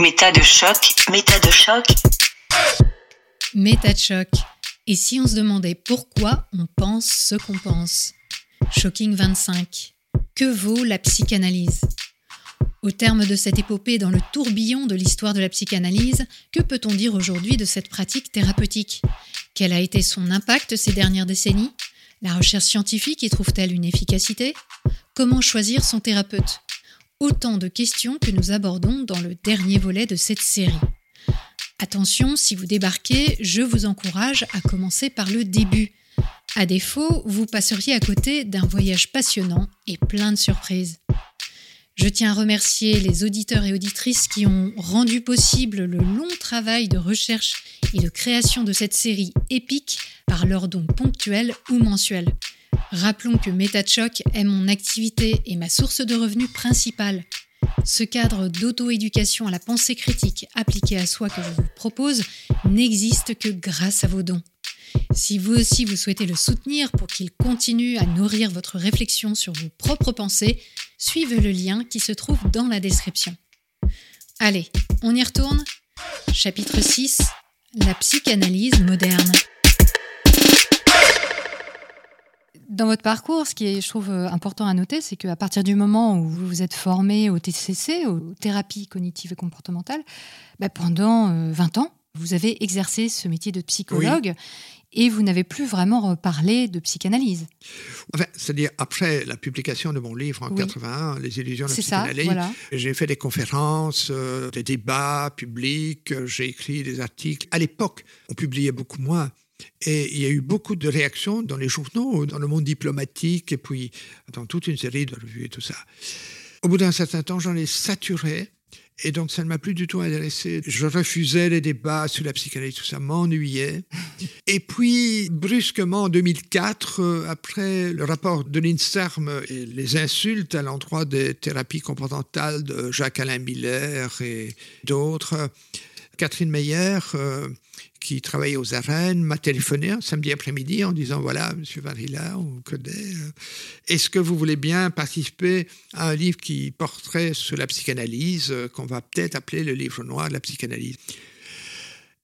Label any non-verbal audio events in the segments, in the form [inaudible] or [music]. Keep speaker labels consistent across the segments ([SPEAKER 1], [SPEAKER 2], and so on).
[SPEAKER 1] Méta de choc, méta de choc.
[SPEAKER 2] Méta de choc. Et si on se demandait pourquoi on pense ce qu'on pense? Shocking 25. Que vaut la psychanalyse? Au terme de cette épopée dans le tourbillon de l'histoire de la psychanalyse, que peut-on dire aujourd'hui de cette pratique thérapeutique? Quel a été son impact ces dernières décennies? La recherche scientifique y trouve-t-elle une efficacité? Comment choisir son thérapeute? Autant de questions que nous abordons dans le dernier volet de cette série. Attention, si vous débarquez, je vous encourage à commencer par le début. À défaut, vous passeriez à côté d'un voyage passionnant et plein de surprises. Je tiens à remercier les auditeurs et auditrices qui ont rendu possible le long travail de recherche et de création de cette série épique par leurs dons ponctuels ou mensuels. Rappelons que MetaChoc est mon activité et ma source de revenus principale. Ce cadre d'auto-éducation à la pensée critique appliquée à soi que je vous propose n'existe que grâce à vos dons. Si vous aussi vous souhaitez le soutenir pour qu'il continue à nourrir votre réflexion sur vos propres pensées, suivez le lien qui se trouve dans la description. Allez, on y retourne Chapitre 6 La psychanalyse moderne. Dans votre parcours, ce qui est, je trouve, euh, important à noter, c'est qu'à partir du moment où vous vous êtes formé au TCC, aux thérapies cognitives et comportementales, bah, pendant 20 euh, ans, vous avez exercé ce métier de psychologue. Et vous n'avez plus vraiment parlé de psychanalyse.
[SPEAKER 3] Enfin, c'est-à-dire après la publication de mon livre en 81, Les illusions de la psychanalyse, j'ai fait des conférences, euh, des débats publics, j'ai écrit des articles. À l'époque, on publiait beaucoup moins. Et il y a eu beaucoup de réactions dans les journaux, dans le monde diplomatique, et puis dans toute une série de revues et tout ça. Au bout d'un certain temps, j'en ai saturé. Et donc, ça ne m'a plus du tout intéressé. Je refusais les débats sur la psychanalyse, tout ça m'ennuyait. Et puis, brusquement, en 2004, euh, après le rapport de l'INSERM et les insultes à l'endroit des thérapies comportementales de Jacques-Alain Miller et d'autres, Catherine Meyer, euh, qui travaillait aux arènes, m'a téléphoné un samedi après-midi en disant Voilà, monsieur Varilla, on connaît. Euh, est-ce que vous voulez bien participer à un livre qui porterait sur la psychanalyse, euh, qu'on va peut-être appeler le livre noir de la psychanalyse?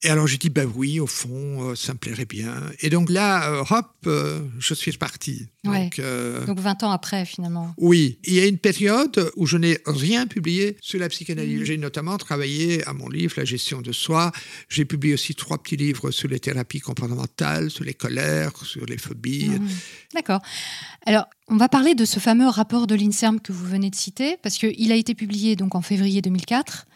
[SPEAKER 3] Et alors j'ai dit, ben oui, au fond, euh, ça me plairait bien. Et donc là, euh, hop, euh, je suis reparti.
[SPEAKER 2] Donc, donc, 20 ans après, finalement.
[SPEAKER 3] Oui, il y a une période où je n'ai rien publié sur la psychanalyse. Mm. J'ai notamment travaillé à mon livre, La gestion de soi. J'ai publié aussi trois petits livres sur les thérapies comportementales, sur les colères, sur les phobies. Mm.
[SPEAKER 2] D'accord. Alors, on va parler de ce fameux rapport de l'INSERM que vous venez de citer, parce qu'il a été publié donc en février 2004.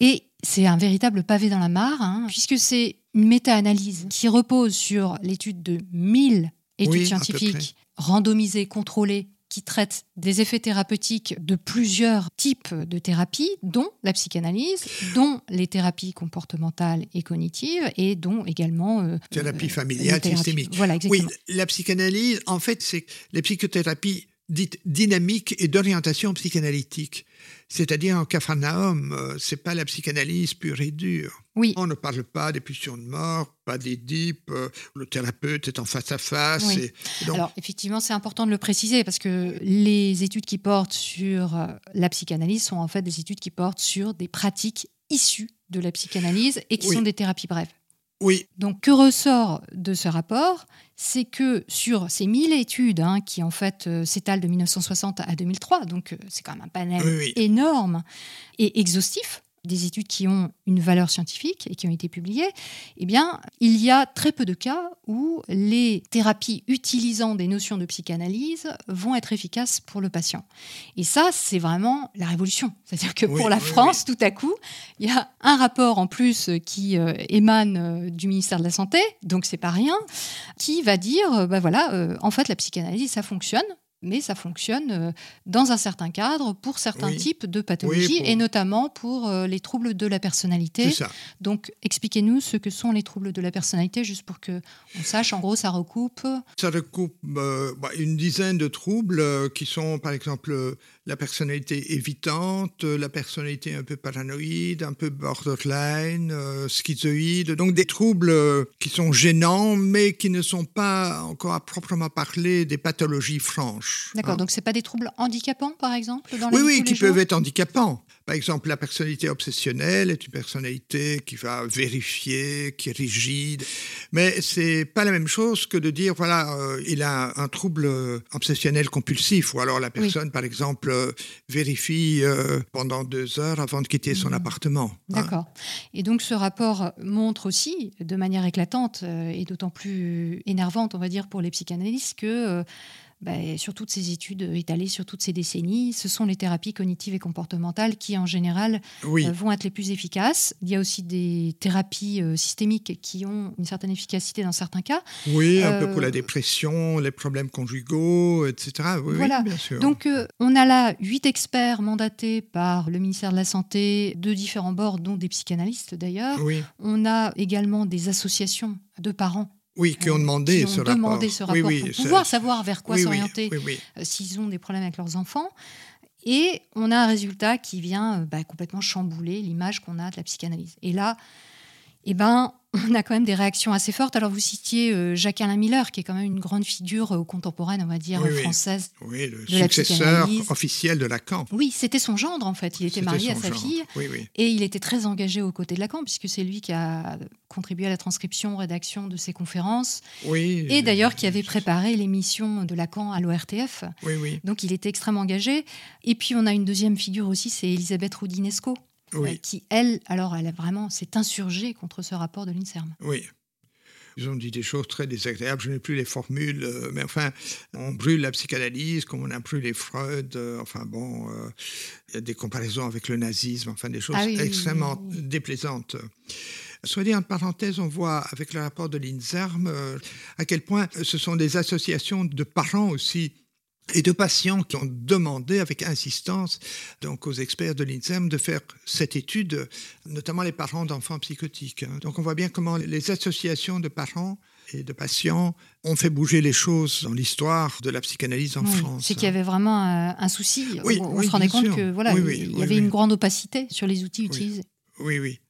[SPEAKER 2] Et c'est un véritable pavé dans la mare, hein, puisque c'est une méta-analyse qui repose sur l'étude de 1000 études scientifiques randomisées, contrôlées, qui traitent des effets thérapeutiques de plusieurs types de thérapies, dont la psychanalyse, dont les thérapies comportementales et cognitives, et dont également...
[SPEAKER 3] Euh, thérapie familiale, systémique. Voilà, exactement. Oui, la psychanalyse, en fait, c'est les psychothérapies dites dynamiques et d'orientation psychanalytique. C'est-à-dire en Capharnaüm, euh, c'est pas la psychanalyse pure et dure.
[SPEAKER 2] Oui.
[SPEAKER 3] On ne parle pas des pulsions de mort, pas d'Édipe, euh, le thérapeute est en face à face.
[SPEAKER 2] Alors effectivement, c'est important de le préciser parce que les études qui portent sur euh, la psychanalyse sont en fait des études qui portent sur des pratiques issues de la psychanalyse et qui sont des thérapies brèves.
[SPEAKER 3] Oui.
[SPEAKER 2] Donc, que ressort de ce rapport? C'est que sur ces 1000 études, hein, qui en fait euh, s'étalent de 1960 à 2003, donc euh, c'est quand même un panel énorme et exhaustif, des études qui ont une valeur scientifique et qui ont été publiées, eh bien, il y a très peu de cas où les thérapies utilisant des notions de psychanalyse vont être efficaces pour le patient. Et ça, c'est vraiment la révolution. C'est-à-dire que pour la France, tout à coup, il y a un rapport en plus qui euh, émane euh, du ministère de la Santé, donc c'est pas rien, qui va dire, ben voilà, en fait, la psychanalyse, ça fonctionne mais ça fonctionne euh, dans un certain cadre pour certains types de pathologies et notamment pour euh, les troubles de la personnalité. Donc, expliquez-nous ce que sont les troubles de la personnalité, juste pour que on sache. En gros, ça recoupe.
[SPEAKER 3] Ça recoupe euh, bah, une dizaine de troubles qui sont, par exemple, la personnalité évitante, la personnalité un peu paranoïde, un peu borderline, euh, schizoïde. Donc des troubles euh, qui sont gênants, mais qui ne sont pas encore à proprement parler des pathologies franches.
[SPEAKER 2] D'accord, donc ce pas des troubles handicapants, par exemple dans
[SPEAKER 3] Oui, oui, qui peuvent être handicapants. Par exemple, la personnalité obsessionnelle est une personnalité qui va vérifier, qui est rigide. Mais c'est pas la même chose que de dire, voilà, euh, il a un trouble obsessionnel compulsif. Ou alors la personne, par exemple, euh, vérifie euh, pendant deux heures avant de quitter son mmh. appartement.
[SPEAKER 2] Hein. D'accord. Et donc ce rapport montre aussi, de manière éclatante et d'autant plus énervante, on va dire, pour les psychanalystes, que bah, sur toutes ces études étalées sur toutes ces décennies, ce sont les thérapies cognitives et comportementales qui, en général, euh, vont être les plus efficaces. Il y a aussi des thérapies euh, systémiques qui ont une certaine efficacité dans certains cas.
[SPEAKER 3] Oui, un peu pour la euh, dépression, les problèmes conjugaux, etc. Oui,
[SPEAKER 2] voilà.
[SPEAKER 3] bien sûr.
[SPEAKER 2] Donc, on a là huit experts mandatés par le ministère de la Santé de différents bords, dont des psychanalystes d'ailleurs. On a également des associations de parents
[SPEAKER 3] oui, qui ont demandé,
[SPEAKER 2] ce, rapport. pour pouvoir savoir vers quoi s'orienter euh, s'ils ont des problèmes avec leurs enfants. Et on a un résultat qui vient euh, bah, complètement chambouler l'image qu'on a de la psychanalyse. Et là, eh ben, on a quand même des réactions assez fortes. Alors, vous citiez euh, Jacques-Alain Miller, qui est quand même une grande figure euh, contemporaine, on va dire, française.
[SPEAKER 3] Oui, le successeur officiel de Lacan.
[SPEAKER 2] Oui, c'était son gendre, en fait. Il était marié à sa fille. Et il était très engagé aux côtés de Lacan, puisque c'est lui qui a contribué à la transcription, rédaction de ses conférences.
[SPEAKER 3] Oui.
[SPEAKER 2] Et d'ailleurs, qui avait préparé l'émission de Lacan à l'ORTF.
[SPEAKER 3] Oui, oui.
[SPEAKER 2] Donc, il était extrêmement engagé. Et puis, on a une deuxième figure aussi, c'est Elisabeth Roudinesco, euh, qui, elle, alors, elle a vraiment s'est insurgée contre ce rapport de l'INSERM.
[SPEAKER 3] Oui. Ils ont dit des choses très désagréables, je n'ai plus les formules, euh, mais enfin, on brûle la psychanalyse comme on a brûlé Freud, euh, enfin bon, il y a des comparaisons avec le nazisme, enfin des choses ah extrêmement déplaisantes. Soit dit en parenthèse, on voit avec le rapport de l'INSERM à quel point ce sont des associations de parents aussi et de patients qui ont demandé avec insistance donc aux experts de l'INSERM de faire cette étude, notamment les parents d'enfants psychotiques. Hein. Donc on voit bien comment les associations de parents et de patients ont fait bouger les choses dans l'histoire de la psychanalyse en France.
[SPEAKER 2] C'est qu'il y avait vraiment euh, un souci. on, se rendait compte que voilà, il y avait une grande opacité sur les outils utilisés.
[SPEAKER 3] Oui, oui.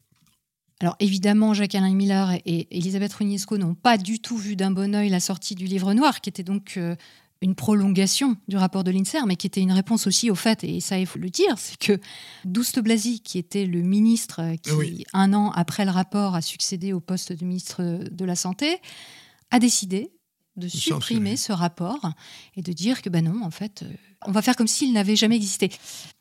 [SPEAKER 2] Alors évidemment, Jacques-Alain Miller et Elisabeth Rugnesco n'ont pas du tout vu d'un bon oeil la sortie du livre noir, qui était donc euh, une prolongation du rapport de l'INSER, mais qui était une réponse aussi au fait, et ça il faut le dire, c'est que Douste Blasi, qui était le ministre qui, un an après le rapport, a succédé au poste de ministre de la Santé, a décidé de supprimer ce rapport et de dire que ben non, en fait, euh, on va faire comme s'il n'avait jamais existé.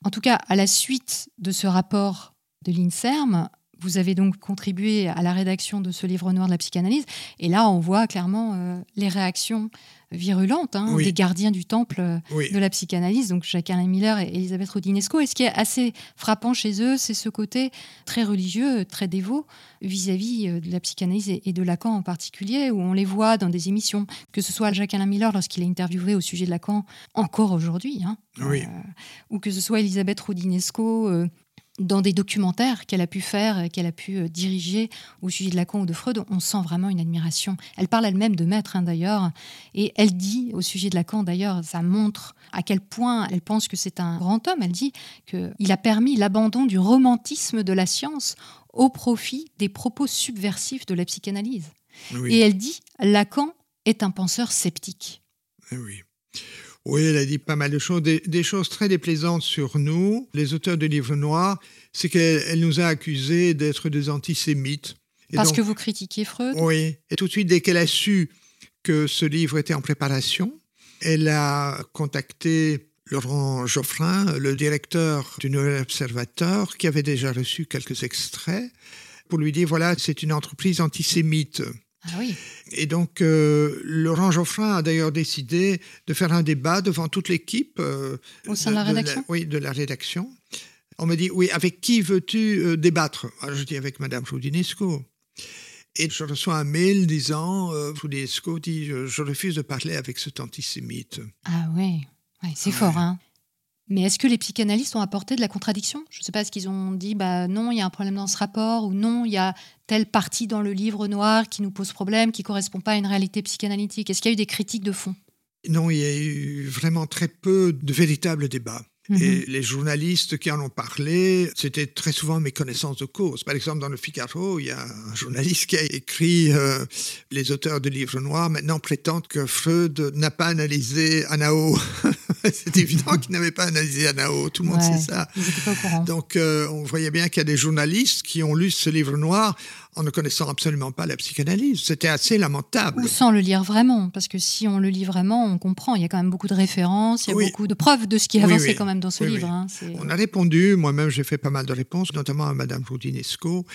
[SPEAKER 2] En tout cas, à la suite de ce rapport de l'INSERM, vous avez donc contribué à la rédaction de ce livre noir de la psychanalyse. Et là, on voit clairement euh, les réactions virulentes hein, des gardiens du temple euh, de la psychanalyse, donc Jacques-Alain Miller et Elisabeth Rodinesco. Et ce qui est assez frappant chez eux, c'est ce côté très religieux, très dévot vis-à-vis euh, de la psychanalyse et de Lacan en particulier, où on les voit dans des émissions, que ce soit Jacques-Alain Miller lorsqu'il est interviewé au sujet de Lacan, encore aujourd'hui, hein, ou que ce soit Elisabeth Rodinesco dans des documentaires qu'elle a pu faire, qu'elle a pu euh, diriger au sujet de Lacan ou de Freud, on sent vraiment une admiration. Elle parle elle-même de maître, hein, d'ailleurs, et elle dit au sujet de Lacan, d'ailleurs, ça montre à quel point elle pense que c'est un grand homme. Elle dit qu'il a permis l'abandon du romantisme de la science au profit des propos subversifs de la psychanalyse. Et elle dit Lacan est un penseur sceptique.
[SPEAKER 3] Eh oui. Oui, elle a dit pas mal de choses, des, choses très déplaisantes sur nous, les auteurs de livres noirs, c'est qu'elle nous a accusés d'être des antisémites.
[SPEAKER 2] Parce que vous critiquiez Freud?
[SPEAKER 3] Oui, et tout de suite, dès qu'elle a su que ce livre était en préparation, elle a contacté Laurent Geoffrin, le directeur du Nouvel Observateur, qui avait déjà reçu quelques extraits, pour lui dire, voilà, c'est une entreprise antisémite.
[SPEAKER 2] Ah
[SPEAKER 3] Et donc, euh, Laurent Geoffrin a d'ailleurs décidé de faire un débat devant toute l'équipe. Euh,
[SPEAKER 2] Au sein de, la rédaction
[SPEAKER 3] Oui, de la rédaction. On me dit, oui, avec qui veux-tu euh, débattre? Alors, Je dis, avec Madame Foudinesco. Et je reçois un mail disant, Foudinesco dit, je, refuse de parler avec cet antisémite.
[SPEAKER 2] Ah oui, c'est fort, hein mais est-ce que les psychanalystes ont apporté de la contradiction? Je ne sais pas, est-ce qu'ils ont dit bah non, il y a un problème dans ce rapport ou non, il y a telle partie dans le livre noir qui nous pose problème, qui correspond pas à une réalité psychanalytique? Est-ce qu'il y a eu des critiques de fond?
[SPEAKER 3] Non, il y a eu vraiment très peu de véritables débats. Mhm. Et les journalistes qui en ont parlé, c'était très souvent mes connaissances de cause. Par exemple, dans le Figaro, il y a un journaliste qui a écrit euh, Les auteurs de livres noirs maintenant prétendent que Freud n'a pas analysé Anao. [laughs] C'est évident qu'il n'avait pas analysé Anao, tout le monde sait ça. Donc euh, on voyait bien qu'il y a des journalistes qui ont lu ce livre noir en ne connaissant absolument pas la psychanalyse. C'était assez lamentable.
[SPEAKER 2] Ou sans le lire vraiment, parce que si on le lit vraiment, on comprend. Il y a quand même beaucoup de références, il y a beaucoup de preuves de ce qui est avancé quand même dans ce livre. Hein.
[SPEAKER 3] On a répondu, moi-même j'ai fait pas mal de réponses, notamment à Madame Roudinesco,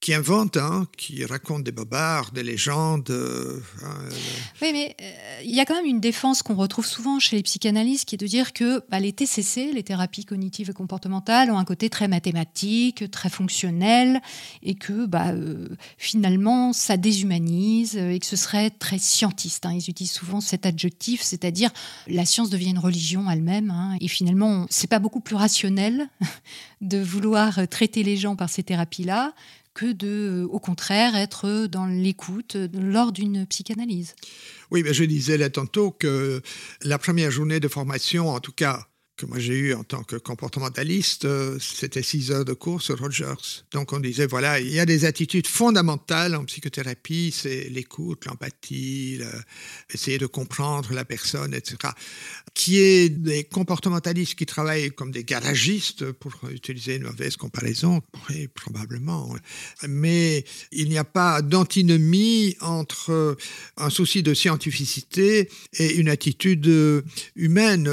[SPEAKER 3] qui invente, hein, qui raconte des bobards, des légendes. Euh,
[SPEAKER 2] hein, euh. oui, mais euh, il y a quand même une défense qu'on retrouve souvent chez les psychanalystes, qui est de dire que bah, les TCC, les thérapies cognitives et comportementales, ont un côté très mathématique, très fonctionnel, et que bah, finalement ça déshumanise et que ce serait très scientiste. Hein. Ils utilisent souvent cet adjectif, c'est-à-dire la science devient une religion elle-même, hein, et finalement c'est pas beaucoup plus rationnel [laughs] de vouloir traiter les gens par ces thérapies-là que de, au contraire, être dans l'écoute lors d'une psychanalyse.
[SPEAKER 3] Oui, mais je disais là tantôt que la première journée de formation, en tout cas que moi j'ai eu en tant que comportementaliste, euh, c'était six heures de cours sur Rogers. Donc on disait, voilà, il y a des attitudes fondamentales en psychothérapie, c'est l'écoute, l'empathie, essayer de comprendre la personne, etc. Qui est des comportementalistes qui travaillent comme des garagistes, pour utiliser une mauvaise comparaison, oui, probablement. Mais il n'y a pas d'antinomie entre un souci de scientificité et une attitude humaine.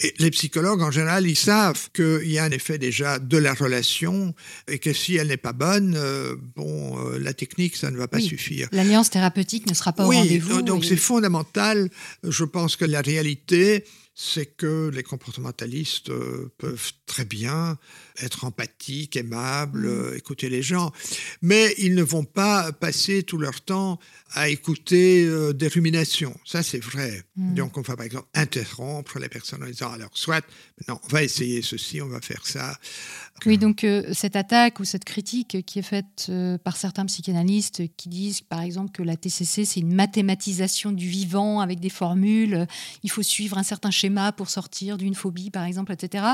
[SPEAKER 3] Et les psychologues en général, ils savent qu'il y a un effet déjà de la relation et que si elle n'est pas bonne, euh, bon, euh, la technique, ça ne va pas suffire.
[SPEAKER 2] L'alliance thérapeutique ne sera pas au rendez-vous.
[SPEAKER 3] Donc c'est fondamental. Je pense que la réalité, c'est que les comportementalistes euh, peuvent très bien être empathiques, aimables, mmh. écouter les gens, mais ils ne vont pas passer tout leur temps à écouter euh, des ruminations. Ça, c'est vrai. Mm. Donc, on va par exemple interrompre les personnes en disant alors, soit, non, on va essayer ceci, on va faire ça.
[SPEAKER 2] Oui, donc euh, cette attaque ou cette critique qui est faite euh, par certains psychanalystes qui disent, par exemple, que la TCC, c'est une mathématisation du vivant avec des formules, il faut suivre un certain schéma pour sortir d'une phobie, par exemple, etc.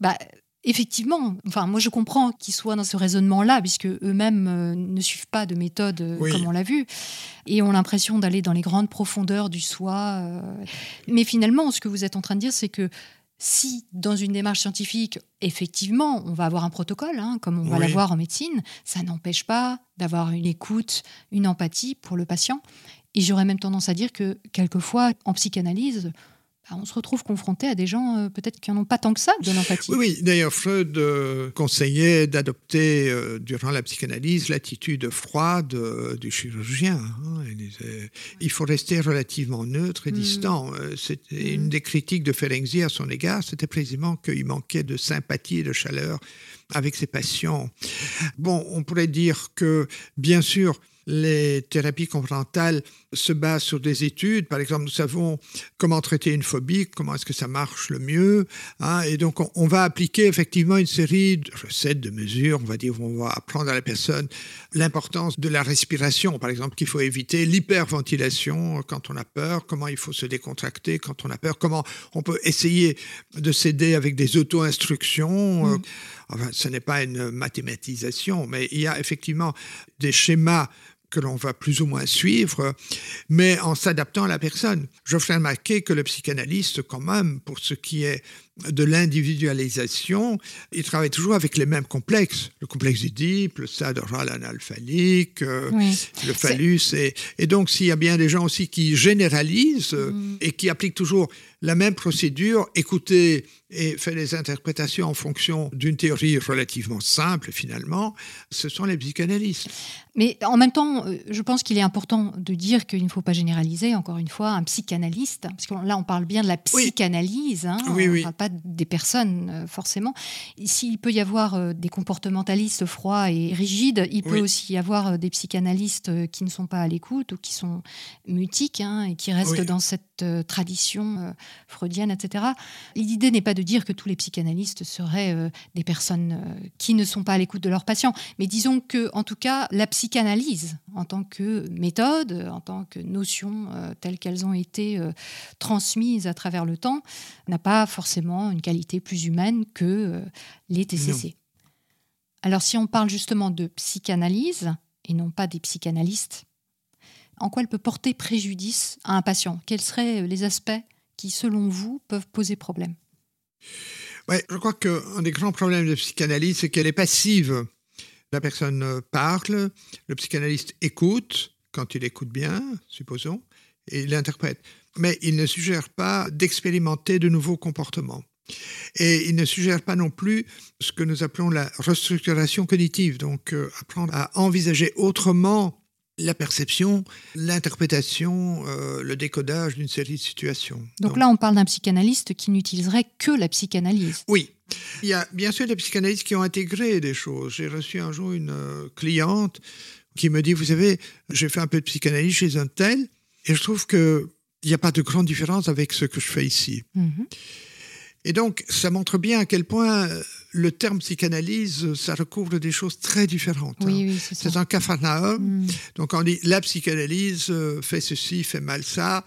[SPEAKER 2] Bah, Effectivement, enfin moi je comprends qu'ils soient dans ce raisonnement-là, puisque eux-mêmes euh, ne suivent pas de méthode euh, comme on l'a vu, et ont l'impression d'aller dans les grandes profondeurs du soi. Euh. Mais finalement, ce que vous êtes en train de dire, c'est que si dans une démarche scientifique, effectivement, on va avoir un protocole, hein, comme on va l'avoir en médecine, ça n'empêche pas d'avoir une écoute, une empathie pour le patient. Et j'aurais même tendance à dire que quelquefois, en psychanalyse, on se retrouve confronté à des gens euh, peut-être qui n'en ont pas tant que ça de l'empathie.
[SPEAKER 3] Oui, oui. d'ailleurs Freud euh, conseillait d'adopter euh, durant la psychanalyse l'attitude froide du chirurgien. Hein. Il, disait, il, faut rester relativement neutre et mm. distant. C'était une des critiques de Ferenczi à son égard, c'était précisément qu'il manquait de sympathie et de chaleur avec ses patients. Bon, on pourrait dire que, bien sûr, les thérapies comportementales se basent sur des études. Par exemple, nous savons comment traiter une phobie, comment est-ce que ça marche le mieux. Hein. et donc, on, va appliquer effectivement une série de recettes, de mesures. On va dire, on va apprendre à la personne l'importance de la respiration. Par exemple, qu'il faut éviter l'hyperventilation quand on a peur, comment il faut se décontracter quand on a peur, comment on peut essayer de s'aider avec des auto-instructions. Mmh. Enfin, ce n'est pas une mathématisation, mais il y a effectivement des schémas que l'on va plus ou moins suivre, mais en s'adaptant à la personne. Je ferai remarquer que le psychanalyste, quand même, pour ce qui est de l'individualisation, il travaille toujours avec les mêmes complexes. Le complexe d'Oedipe, le stade oral analphalique, euh, le phallus. Et, et, donc, s'il y a bien des gens aussi qui généralisent mm. et qui appliquent toujours la même procédure, écouter et faire des interprétations en fonction d'une théorie relativement simple, finalement, ce sont les psychanalystes.
[SPEAKER 2] Mais en même temps, euh, je pense qu'il est important de dire qu'il ne faut pas généraliser, encore une fois, un psychanalyste, parce que là, on parle bien de la psychanalyse, hein,
[SPEAKER 3] oui,
[SPEAKER 2] on ne parle pas des personnes, euh, forcément. S'il peut y avoir euh, des comportementalistes froids et rigides, il peut aussi y avoir des psychanalystes qui ne sont pas à l'écoute ou qui sont mutiques hein, et qui restent dans cette tradition freudienne, etc. L'idée n'est pas de dire que tous les psychanalystes seraient euh, des personnes euh, qui ne sont pas à l'écoute de leurs patients, mais disons que, en tout cas, la psychanalyse en tant que méthode, en tant que notion euh, telles qu'elles ont été transmises à travers le temps, n'a pas forcément une qualité plus humaine que euh, les TCC. Alors si on parle justement de psychanalyse et non pas des psychanalystes, en quoi elle peut porter préjudice à un patient? Quels seraient les aspects qui, selon vous, peuvent poser problème
[SPEAKER 3] Ouais, je crois qu'un des grands problèmes de psychanalyse, c'est qu'elle est passive. La personne parle, le psychanalyste écoute, quand il écoute bien, supposons, et il interprète. Mais il ne suggère pas d'expérimenter de nouveaux comportements. Et il ne suggère pas non plus ce que nous appelons la restructuration cognitive, donc euh, apprendre à envisager autrement la perception, l'interprétation, euh, le décodage d'une série de situations.
[SPEAKER 2] Donc, là, on parle d'un psychanalyste qui n'utiliserait que la psychanalyse.
[SPEAKER 3] Oui. Il y a bien sûr des psychanalystes qui ont intégré des choses. J'ai reçu un jour une euh, cliente qui me dit, vous savez, j'ai fait un peu de psychanalyse chez un tel, et je trouve qu'il n'y a pas de grande différence avec ce que je fais ici. Mhm. Et donc, ça montre bien à quel point euh, le terme psychanalyse, ça recouvre des choses très différentes.
[SPEAKER 2] Oui, hein.
[SPEAKER 3] c'est un capharnaüm. Mm. Donc, on dit la psychanalyse euh, fait ceci, fait mal ça.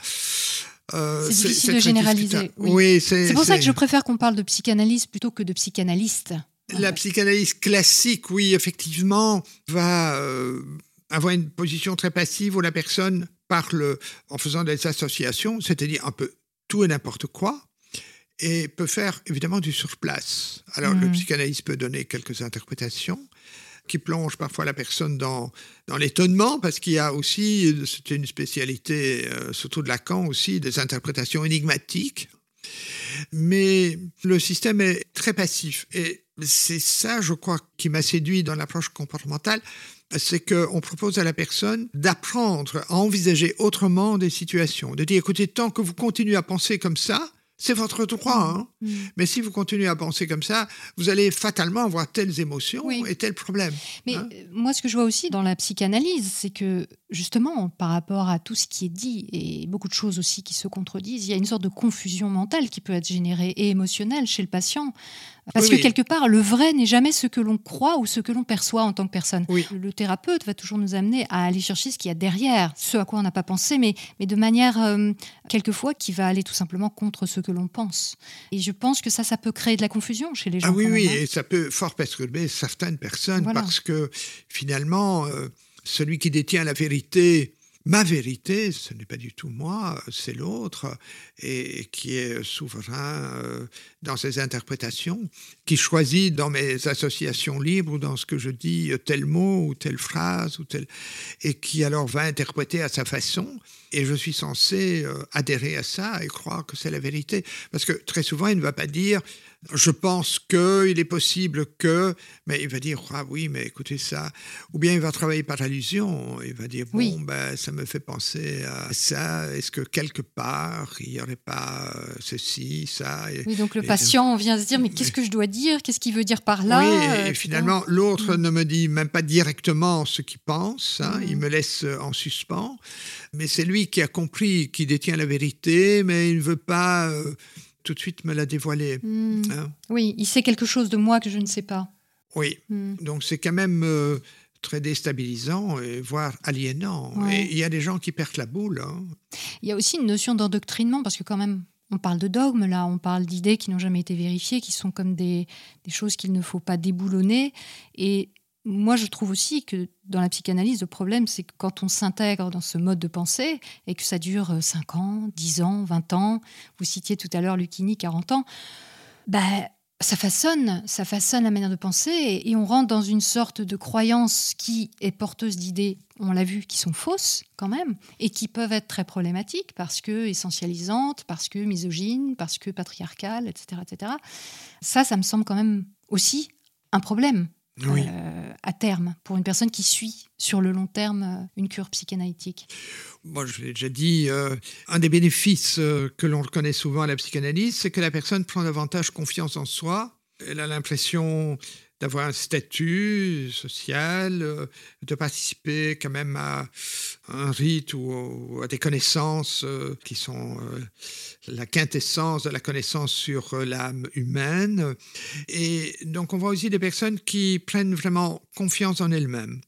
[SPEAKER 2] Euh, c'est difficile de généraliser.
[SPEAKER 3] Oui.
[SPEAKER 2] c'est pour ça que je préfère qu'on parle de psychanalyse plutôt que de psychanalyste.
[SPEAKER 3] La psychanalyse classique, oui, effectivement, va avoir une position très passive où la personne parle en faisant des associations, c'est-à-dire un peu tout et n'importe quoi et peut faire évidemment du surplace. Alors le mm. psychanalyste peut donner quelques interprétations qui plongent parfois la personne dans, dans l'étonnement, parce qu'il y a aussi, c'est une spécialité euh, surtout de Lacan aussi, des interprétations énigmatiques. Mais le système est très passif. Et c'est ça, je crois, qui m'a séduit dans l'approche comportementale, c'est qu'on propose à la personne d'apprendre à envisager autrement des situations, de dire, écoutez, tant que vous continuez à penser comme ça, c'est votre droit. Hein. Mm. Mais si vous continuez à penser comme ça, vous allez fatalement avoir telles émotions et tels problèmes.
[SPEAKER 2] Mais hein. euh, moi, ce que je vois aussi dans la psychanalyse, c'est que justement, par rapport à tout ce qui est dit et beaucoup de choses aussi qui se contredisent, il y a une sorte de confusion mentale qui peut être générée et émotionnelle chez le patient. Parce que quelque part, le vrai n'est jamais ce que l'on croit ou ce que l'on perçoit en tant que personne. Le thérapeute va toujours nous amener à aller chercher ce qu'il y a derrière, ce à quoi on n'a pas pensé, mais, mais de manière euh, quelquefois qui va aller tout simplement contre ce que l'on pense. Et je pense que ça, ça peut créer de la confusion chez les gens.
[SPEAKER 3] Ah oui, oui, hein. et ça peut fort perturber certaines personnes parce que finalement, euh, celui qui détient la vérité ma vérité, ce n'est pas du tout moi, c'est l'autre, et qui est souverain euh, dans ses interprétations, qui choisit dans mes associations libres ou dans ce que je dis tel mot ou telle phrase, ou tel, et qui alors va interpréter à sa façon, et je suis censé euh, adhérer à ça et croire que c'est la vérité. Parce que très souvent, il ne va pas dire je pense qu'il est possible que, mais il va dire, ah oui, mais écoutez ça. Ou bien il va travailler par allusion, il va dire, bon, ben, ça me fait penser à ça, est-ce que quelque part, il n'y aurait pas euh, ceci, ça
[SPEAKER 2] Oui, donc le patient vient se dire, mais qu'est-ce que je dois dire? Qu'est-ce qu'il veut dire par là?
[SPEAKER 3] Oui, et, finalement, l'autre mm. ne me dit même pas directement ce qu'il pense, hein, il mm. me laisse en suspens, mais c'est lui qui a compris, qui détient la vérité, mais il ne veut pas... Euh, tout de suite me l'a dévoilé. Hmm.
[SPEAKER 2] Hein? Oui, il sait quelque chose de moi que je ne sais pas.
[SPEAKER 3] Oui, hmm. donc c'est quand même euh, très déstabilisant, et voire aliénant. Et il y a des gens qui perdent la boule. Hein.
[SPEAKER 2] Il y a aussi une notion d'endoctrinement, parce que quand même, on parle de dogmes là, on parle d'idées qui n'ont jamais été vérifiées, qui sont comme des, des choses qu'il ne faut pas déboulonner. Et moi, je trouve aussi que dans la psychanalyse, le problème, c'est que quand on s'intègre dans ce mode de pensée et que ça dure 5 ans, 10 ans, 20 ans, vous citiez tout à l'heure Lucchini, 40 ans, bah, ça façonne, ça façonne la manière de penser et on rentre dans une sorte de croyance qui est porteuse d'idées, on l'a vu, qui sont fausses quand même et qui peuvent être très problématiques parce que essentialisantes, parce que misogynes, parce que patriarcales, etc., etc. Ça, ça me semble quand même aussi un problème euh, à terme pour une personne qui suit sur le long terme euh, une cure psychanalytique
[SPEAKER 3] Moi, je l'ai déjà dit, euh, un des bénéfices que l'on reconnaît souvent à la psychanalyse, c'est que la personne prend davantage confiance en soi. Elle a l'impression d'avoir un statut social, euh, de participer quand même à un rite ou, à des connaissances euh, qui sont euh, la quintessence de la connaissance sur l'âme humaine. Et donc on voit aussi des personnes qui prennent vraiment confiance en elles-mêmes.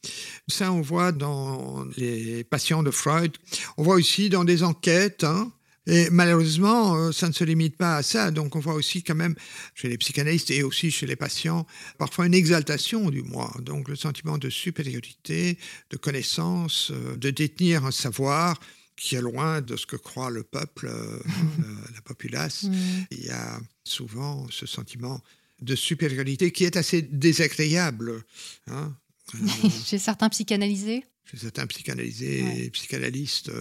[SPEAKER 3] Ça, on voit dans les patients de Freud. On voit aussi dans des enquêtes. Hein, Et malheureusement, euh, ça ne se limite pas à ça. Donc on voit aussi quand même chez les psychanalystes et aussi chez les patients parfois une exaltation du moi. Donc le sentiment de supériorité, de connaissance, euh, de détenir un savoir qui est loin de ce que croit le peuple, euh, [laughs] la populace. Il y a souvent ce sentiment de supériorité qui est assez désagréable.
[SPEAKER 2] Hein. [laughs] chez certains psychanalysés?
[SPEAKER 3] Chez certains psychanalysés et psychanalystes.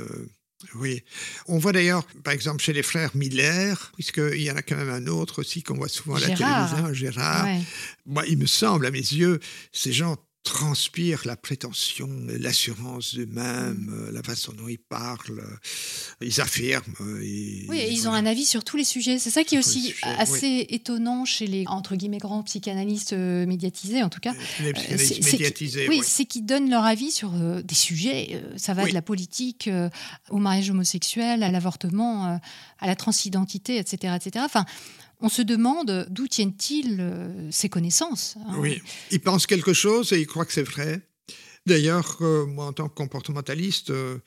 [SPEAKER 3] Oui. On voit d'ailleurs, par exemple, chez les frères Miller, puisqu'il y en a quand même un autre aussi qu'on voit souvent à la télévision, Gérard. Moi, il me semble, à mes yeux, ces gens transpire la prétention, l'assurance d'eux-mêmes, euh, la façon dont ils parlent, euh, ils affirment.
[SPEAKER 2] Euh, oui, ils ont un avis sur tous les sujets. C'est ça qui est aussi assez étonnant chez les entre guillemets grands psychanalystes médiatisés, en tout cas.
[SPEAKER 3] Les psychanalystes médiatisés.
[SPEAKER 2] Oui, c'est qu'ils donnent leur avis sur des sujets. ça va de la politique au mariage homosexuel, à l'avortement, à la transidentité, etc., etc. Enfin, on se demande d'où tiennent-ils euh, ces connaissances.
[SPEAKER 3] Hein? Oui, ils pensent quelque chose et ils croient que c'est vrai. D'ailleurs, euh, moi, en tant que comportementaliste, euh,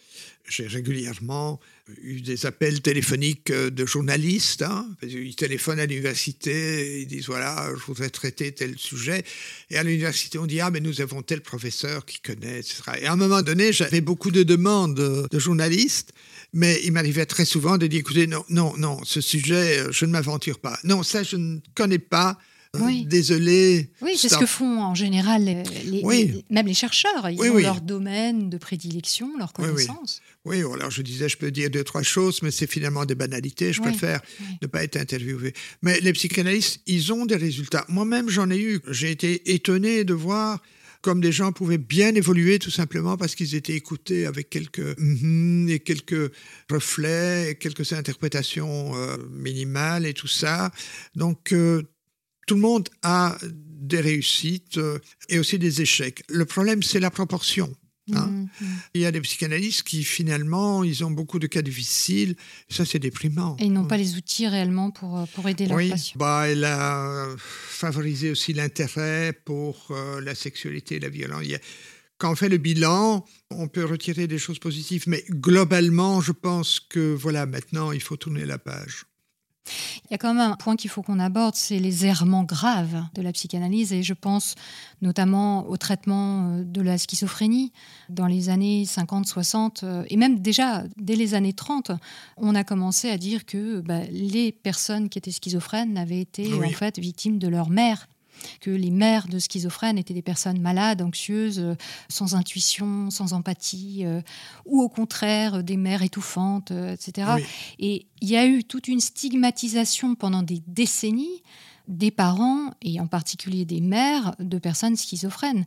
[SPEAKER 3] j'ai régulièrement eu des appels téléphoniques de journalistes. Hein, ils téléphonent à l'université, ils disent voilà, je voudrais traiter tel sujet. Et à l'université, on dit ah, mais nous avons tel professeur qui connaît, etc. Et à un moment donné, j'avais beaucoup de demandes de journalistes. Mais il m'arrivait très souvent de dire, écoutez, non, non, non, ce sujet, euh, je ne m'aventure pas. Non, ça, je ne connais pas. Euh, oui. Désolé.
[SPEAKER 2] Oui, c'est ce que font en général les, même les chercheurs. Ils ont leur domaine de prédilection, leur connaissance.
[SPEAKER 3] Oui, alors je disais, je peux dire deux, trois choses, mais c'est finalement des banalités. Je préfère ne pas être interviewé. Mais les psychanalystes, ils ont des résultats. Moi-même, j'en ai eu. J'ai été étonné de voir comme des gens pouvaient bien évoluer tout simplement parce qu'ils étaient écoutés avec quelques mm et quelques reflets, et quelques interprétations euh, minimales et tout ça. Donc euh, tout le monde a des réussites euh, et aussi des échecs. Le problème, c'est la proportion. Hein. Mm, mm. Il y a des psychanalystes qui patients, ils ont beaucoup de cas difficiles. Ça, c'est déprimant.
[SPEAKER 2] Et ils n'ont pas les outils réellement pour, euh, pour aider leurs oui. patients.
[SPEAKER 3] Bah, elle a favorisé aussi l'intérêt pour euh, la sexualité et la violence. quand on fait le bilan, on peut retirer des choses positives, mais globalement, je pense que voilà, maintenant, il faut tourner la page.
[SPEAKER 2] Il y a quand même un point qu'il faut qu'on aborde, c'est les errements graves de la psychanalyse. Et je pense notamment au traitement euh, de la schizophrénie. Dans les années 50, 60, euh, et même déjà dès les années 30, on a commencé à dire que bah, les personnes qui étaient schizophrènes avaient été en fait victimes de leur mère que les mères de schizophrènes étaient des personnes malades, anxieuses, euh, sans intuition, sans empathie, euh, ou au contraire des mères étouffantes, euh, etc. Et il y a eu toute une stigmatisation pendant des décennies des parents, et en particulier des mères, de personnes schizophrènes.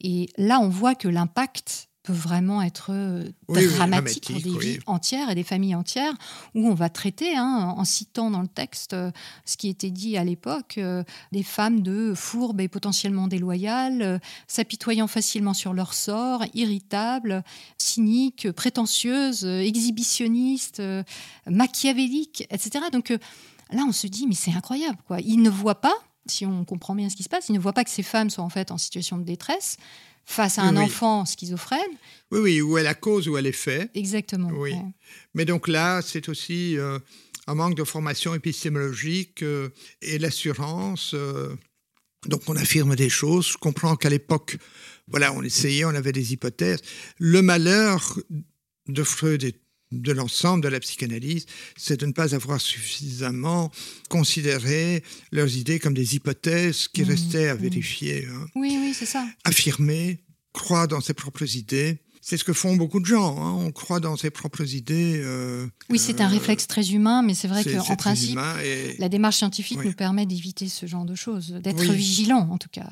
[SPEAKER 2] Et là, on voit que l'impact peut vraiment être euh, dramatique pour des vies entières et des familles entières, où on va traiter, hein, en citant dans le texte euh, ce qui était dit à l'époque, euh, des femmes de fourbes et potentiellement déloyales, s'apitoyant facilement sur leur sort, irritables, cyniques, prétentieuses, exhibitionnistes, machiavéliques, etc. Donc là, on se dit, mais c'est incroyable, quoi. Ils ne voient pas, si on comprend bien ce qui se passe, ils ne voient pas que ces femmes sont en fait en situation de détresse, face à un enfant schizophrène.
[SPEAKER 3] Oui, oui, où est la cause, où est l'effet.
[SPEAKER 2] Exactement.
[SPEAKER 3] Oui. Mais donc là, c'est aussi euh, un manque de formation épistémologique euh, et l'assurance. Euh, donc on affirme des choses. Je comprends qu'à l'époque, voilà, on essayait, on avait des hypothèses. Le malheur de Freud est de l'ensemble de la psychanalyse, c'est de ne pas avoir suffisamment considéré leurs idées comme des hypothèses qui mmh, restaient à mmh. vérifier.
[SPEAKER 2] Hein. Oui, oui, c'est ça.
[SPEAKER 3] Affirmer, croire dans ses propres idées, c'est ce que font beaucoup de gens. Hein. On croit dans ses propres idées. Euh,
[SPEAKER 2] oui, c'est un euh, réflexe très humain, mais c'est vrai qu'en principe, la démarche scientifique nous permet d'éviter ce genre de choses, d'être vigilant en tout cas.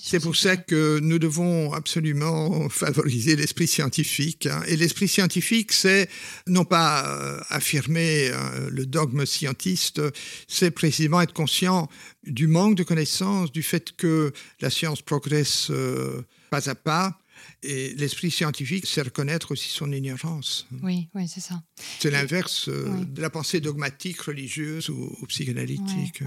[SPEAKER 3] C'est pour ça que nous devons absolument [laughs] favoriser l'esprit scientifique. Hein. Et l'esprit scientifique, c'est non pas euh, affirmer le dogme scientiste, c'est précisément être conscient du manque de connaissances, du fait que la science progresse pas à pas et l'esprit scientifique, c'est reconnaître aussi son ignorance.
[SPEAKER 2] Oui, oui, c'est ça.
[SPEAKER 3] C'est l'inverse euh, de la pensée dogmatique, religieuse ou, psychanalytique.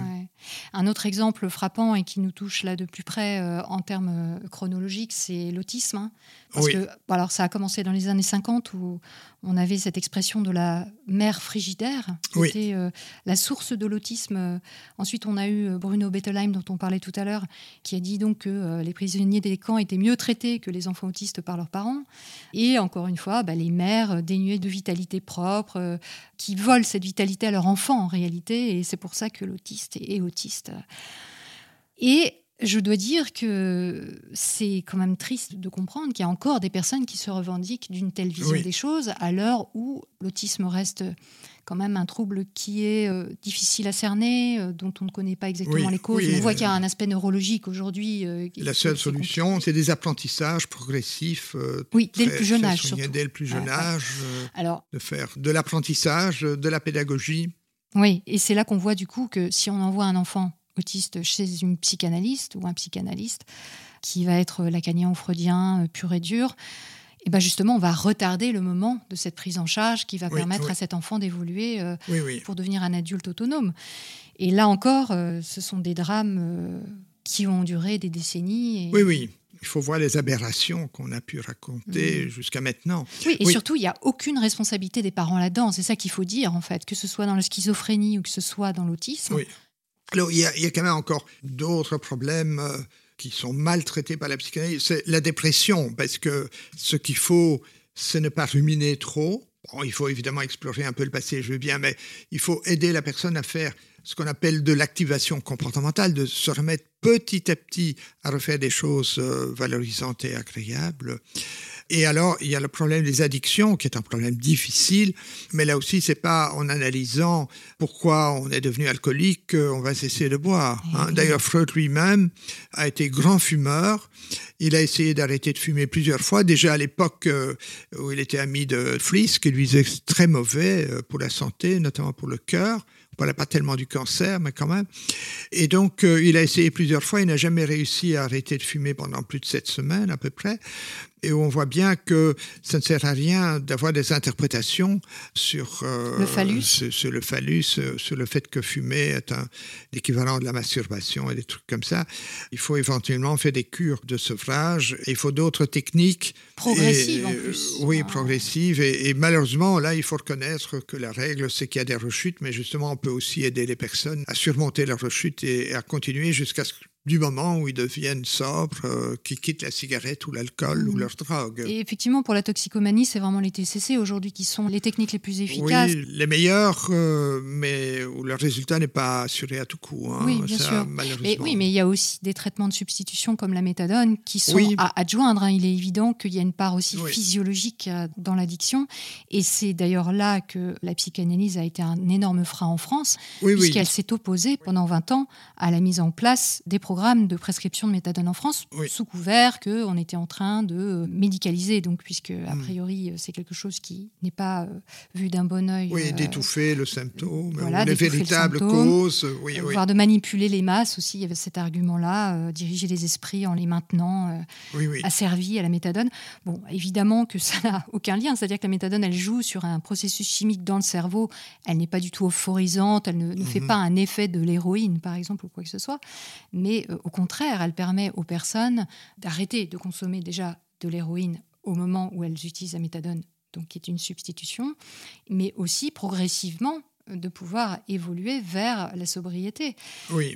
[SPEAKER 2] Un autre exemple frappant et qui nous touche là de plus près euh, en termes euh, chronologiques, c'est l'autisme. Hein. Parce que, alors, ça a commencé dans les années 50 où on avait cette expression de la mère frigidaire, qui était euh, la source de l'autisme. Ensuite, on a eu Bruno Bettelheim, dont on parlait tout à l'heure, qui a dit donc que les prisonniers des camps étaient mieux traités que les enfants autistes par leurs parents. Et encore une fois, bah, les mères dénuées de vitalité propre, qui volent cette vitalité à leur enfant en réalité, et c'est pour ça que l'autiste est autiste. Et je dois dire que c'est quand même triste de comprendre qu'il y a encore des personnes qui se revendiquent d'une telle vision des choses à l'heure où l'autisme reste quand même un trouble qui est euh, difficile à cerner, euh, dont on ne connaît pas exactement les causes. on voit qu'il y a un aspect neurologique aujourd'hui.
[SPEAKER 3] Euh, la seule solution, c'est des apprentissages progressifs.
[SPEAKER 2] oui, dès le plus jeune âge.
[SPEAKER 3] Dès le plus jeune âge, Alors, de faire de l'apprentissage, de la pédagogie.
[SPEAKER 2] Oui, et c'est là qu'on voit du coup que si on envoie un enfant autiste chez une psychanalyste ou un psychanalyste qui va être lacanien ou freudien euh, pur et dur, et ben justement, on va retarder le moment de cette prise en charge qui va permettre à cet enfant d'évoluer euh, pour devenir un adulte autonome. Et là encore, euh, ce sont des drames qui ont duré des décennies.
[SPEAKER 3] Oui, oui. Il faut voir les aberrations qu'on a pu raconter mm. jusqu'à maintenant.
[SPEAKER 2] Oui, et surtout, il n'y a aucune responsabilité des parents là-dedans. C'est ça qu'il faut dire, en fait, que ce soit dans la schizophrénie ou que ce soit dans l'autisme.
[SPEAKER 3] Alors, il y, a, quand même encore d'autres problèmes euh, qui sont mal traités par la psychanalyse. C'est la dépression, parce que ce qu'il faut, c'est ne pas ruminer trop. il faut évidemment explorer un peu le passé, je veux bien, mais il faut aider la personne à faire ce qu'on appelle de l'activation comportementale, de se remettre petit à petit à refaire des choses euh, valorisantes et agréables. Et alors, il y a le problème des addictions, qui est un problème difficile, mais là aussi, c'est pas en analysant pourquoi on est devenu alcoolique qu'on va cesser de boire. Hein. Eh D'ailleurs, Freud lui-même a été grand fumeur. Il a essayé d'arrêter de fumer plusieurs fois, déjà à l'époque euh, où il était ami de Fliss, qui lui disait que très mauvais euh, pour la santé, notamment pour le cœur voilà, pas tellement du cancer, mais quand même. Et donc, euh, il a essayé plusieurs fois, il n'a jamais réussi à arrêter de fumer pendant plus de sept semaines à peu près et on voit bien que ça ne sert à rien d'avoir des interprétations sur
[SPEAKER 2] euh, le phallus,
[SPEAKER 3] sur, le phallus, euh, sur le fait que fumer est un équivalent de la masturbation et des trucs comme ça. Il faut éventuellement faire des cures de sevrage. il faut d'autres techniques
[SPEAKER 2] progressives en plus.
[SPEAKER 3] Oui, progressives. Et, et, malheureusement, là, il faut reconnaître que la règle, c'est qu'il y a des rechutes, mais justement, on peut aussi aider les personnes à surmonter leurs rechutes et à continuer jusqu'à ce du moment où ils deviennent sobres, euh, qui quittent la cigarette ou l'alcool ou mm. leur drogue.
[SPEAKER 2] Et effectivement, pour la toxicomanie, c'est vraiment les TCC aujourd'hui qui sont les techniques les plus efficaces.
[SPEAKER 3] Oui, les meilleures, euh, mais où le résultat n'est pas assuré à tout coup. Hein,
[SPEAKER 2] oui, bien sûr. oui, mais il y a aussi des traitements de substitution comme la méthadone qui sont à adjoindre. Hein. Il est évident qu'il y a une part aussi physiologique euh, dans l'addiction. Et c'est d'ailleurs là que la psychanalyse a été un énorme frein en France, puisqu'elle s'est opposée pendant 20 ans à la mise en place des programme de prescription de méthadone en France, sous couvert qu'on était en train de euh, médicaliser, donc puisque a hmm. priori euh, c'est quelque chose qui n'est pas euh, vu d'un bon oeil.
[SPEAKER 3] Oui, d'étouffer le symptôme, voilà, les véritables causes. Oui,
[SPEAKER 2] voire de manipuler les masses aussi, il y avait cet argument-là, diriger les esprits en les maintenant asservis à la méthadone. Bon, évidemment que [laughs] ça n'a aucun lien, c'est-à-dire que la méthadone, elle joue sur un processus chimique dans le cerveau, elle n'est pas du tout euphorisante, elle ne, ne fait mhm. pas un effet de l'héroïne, par exemple, ou quoi que ce soit, mais au contraire, elle permet aux personnes d'arrêter de consommer déjà de l'héroïne au moment où elles utilisent la méthadone, donc qui est une substitution, mais aussi progressivement de pouvoir évoluer vers la sobriété.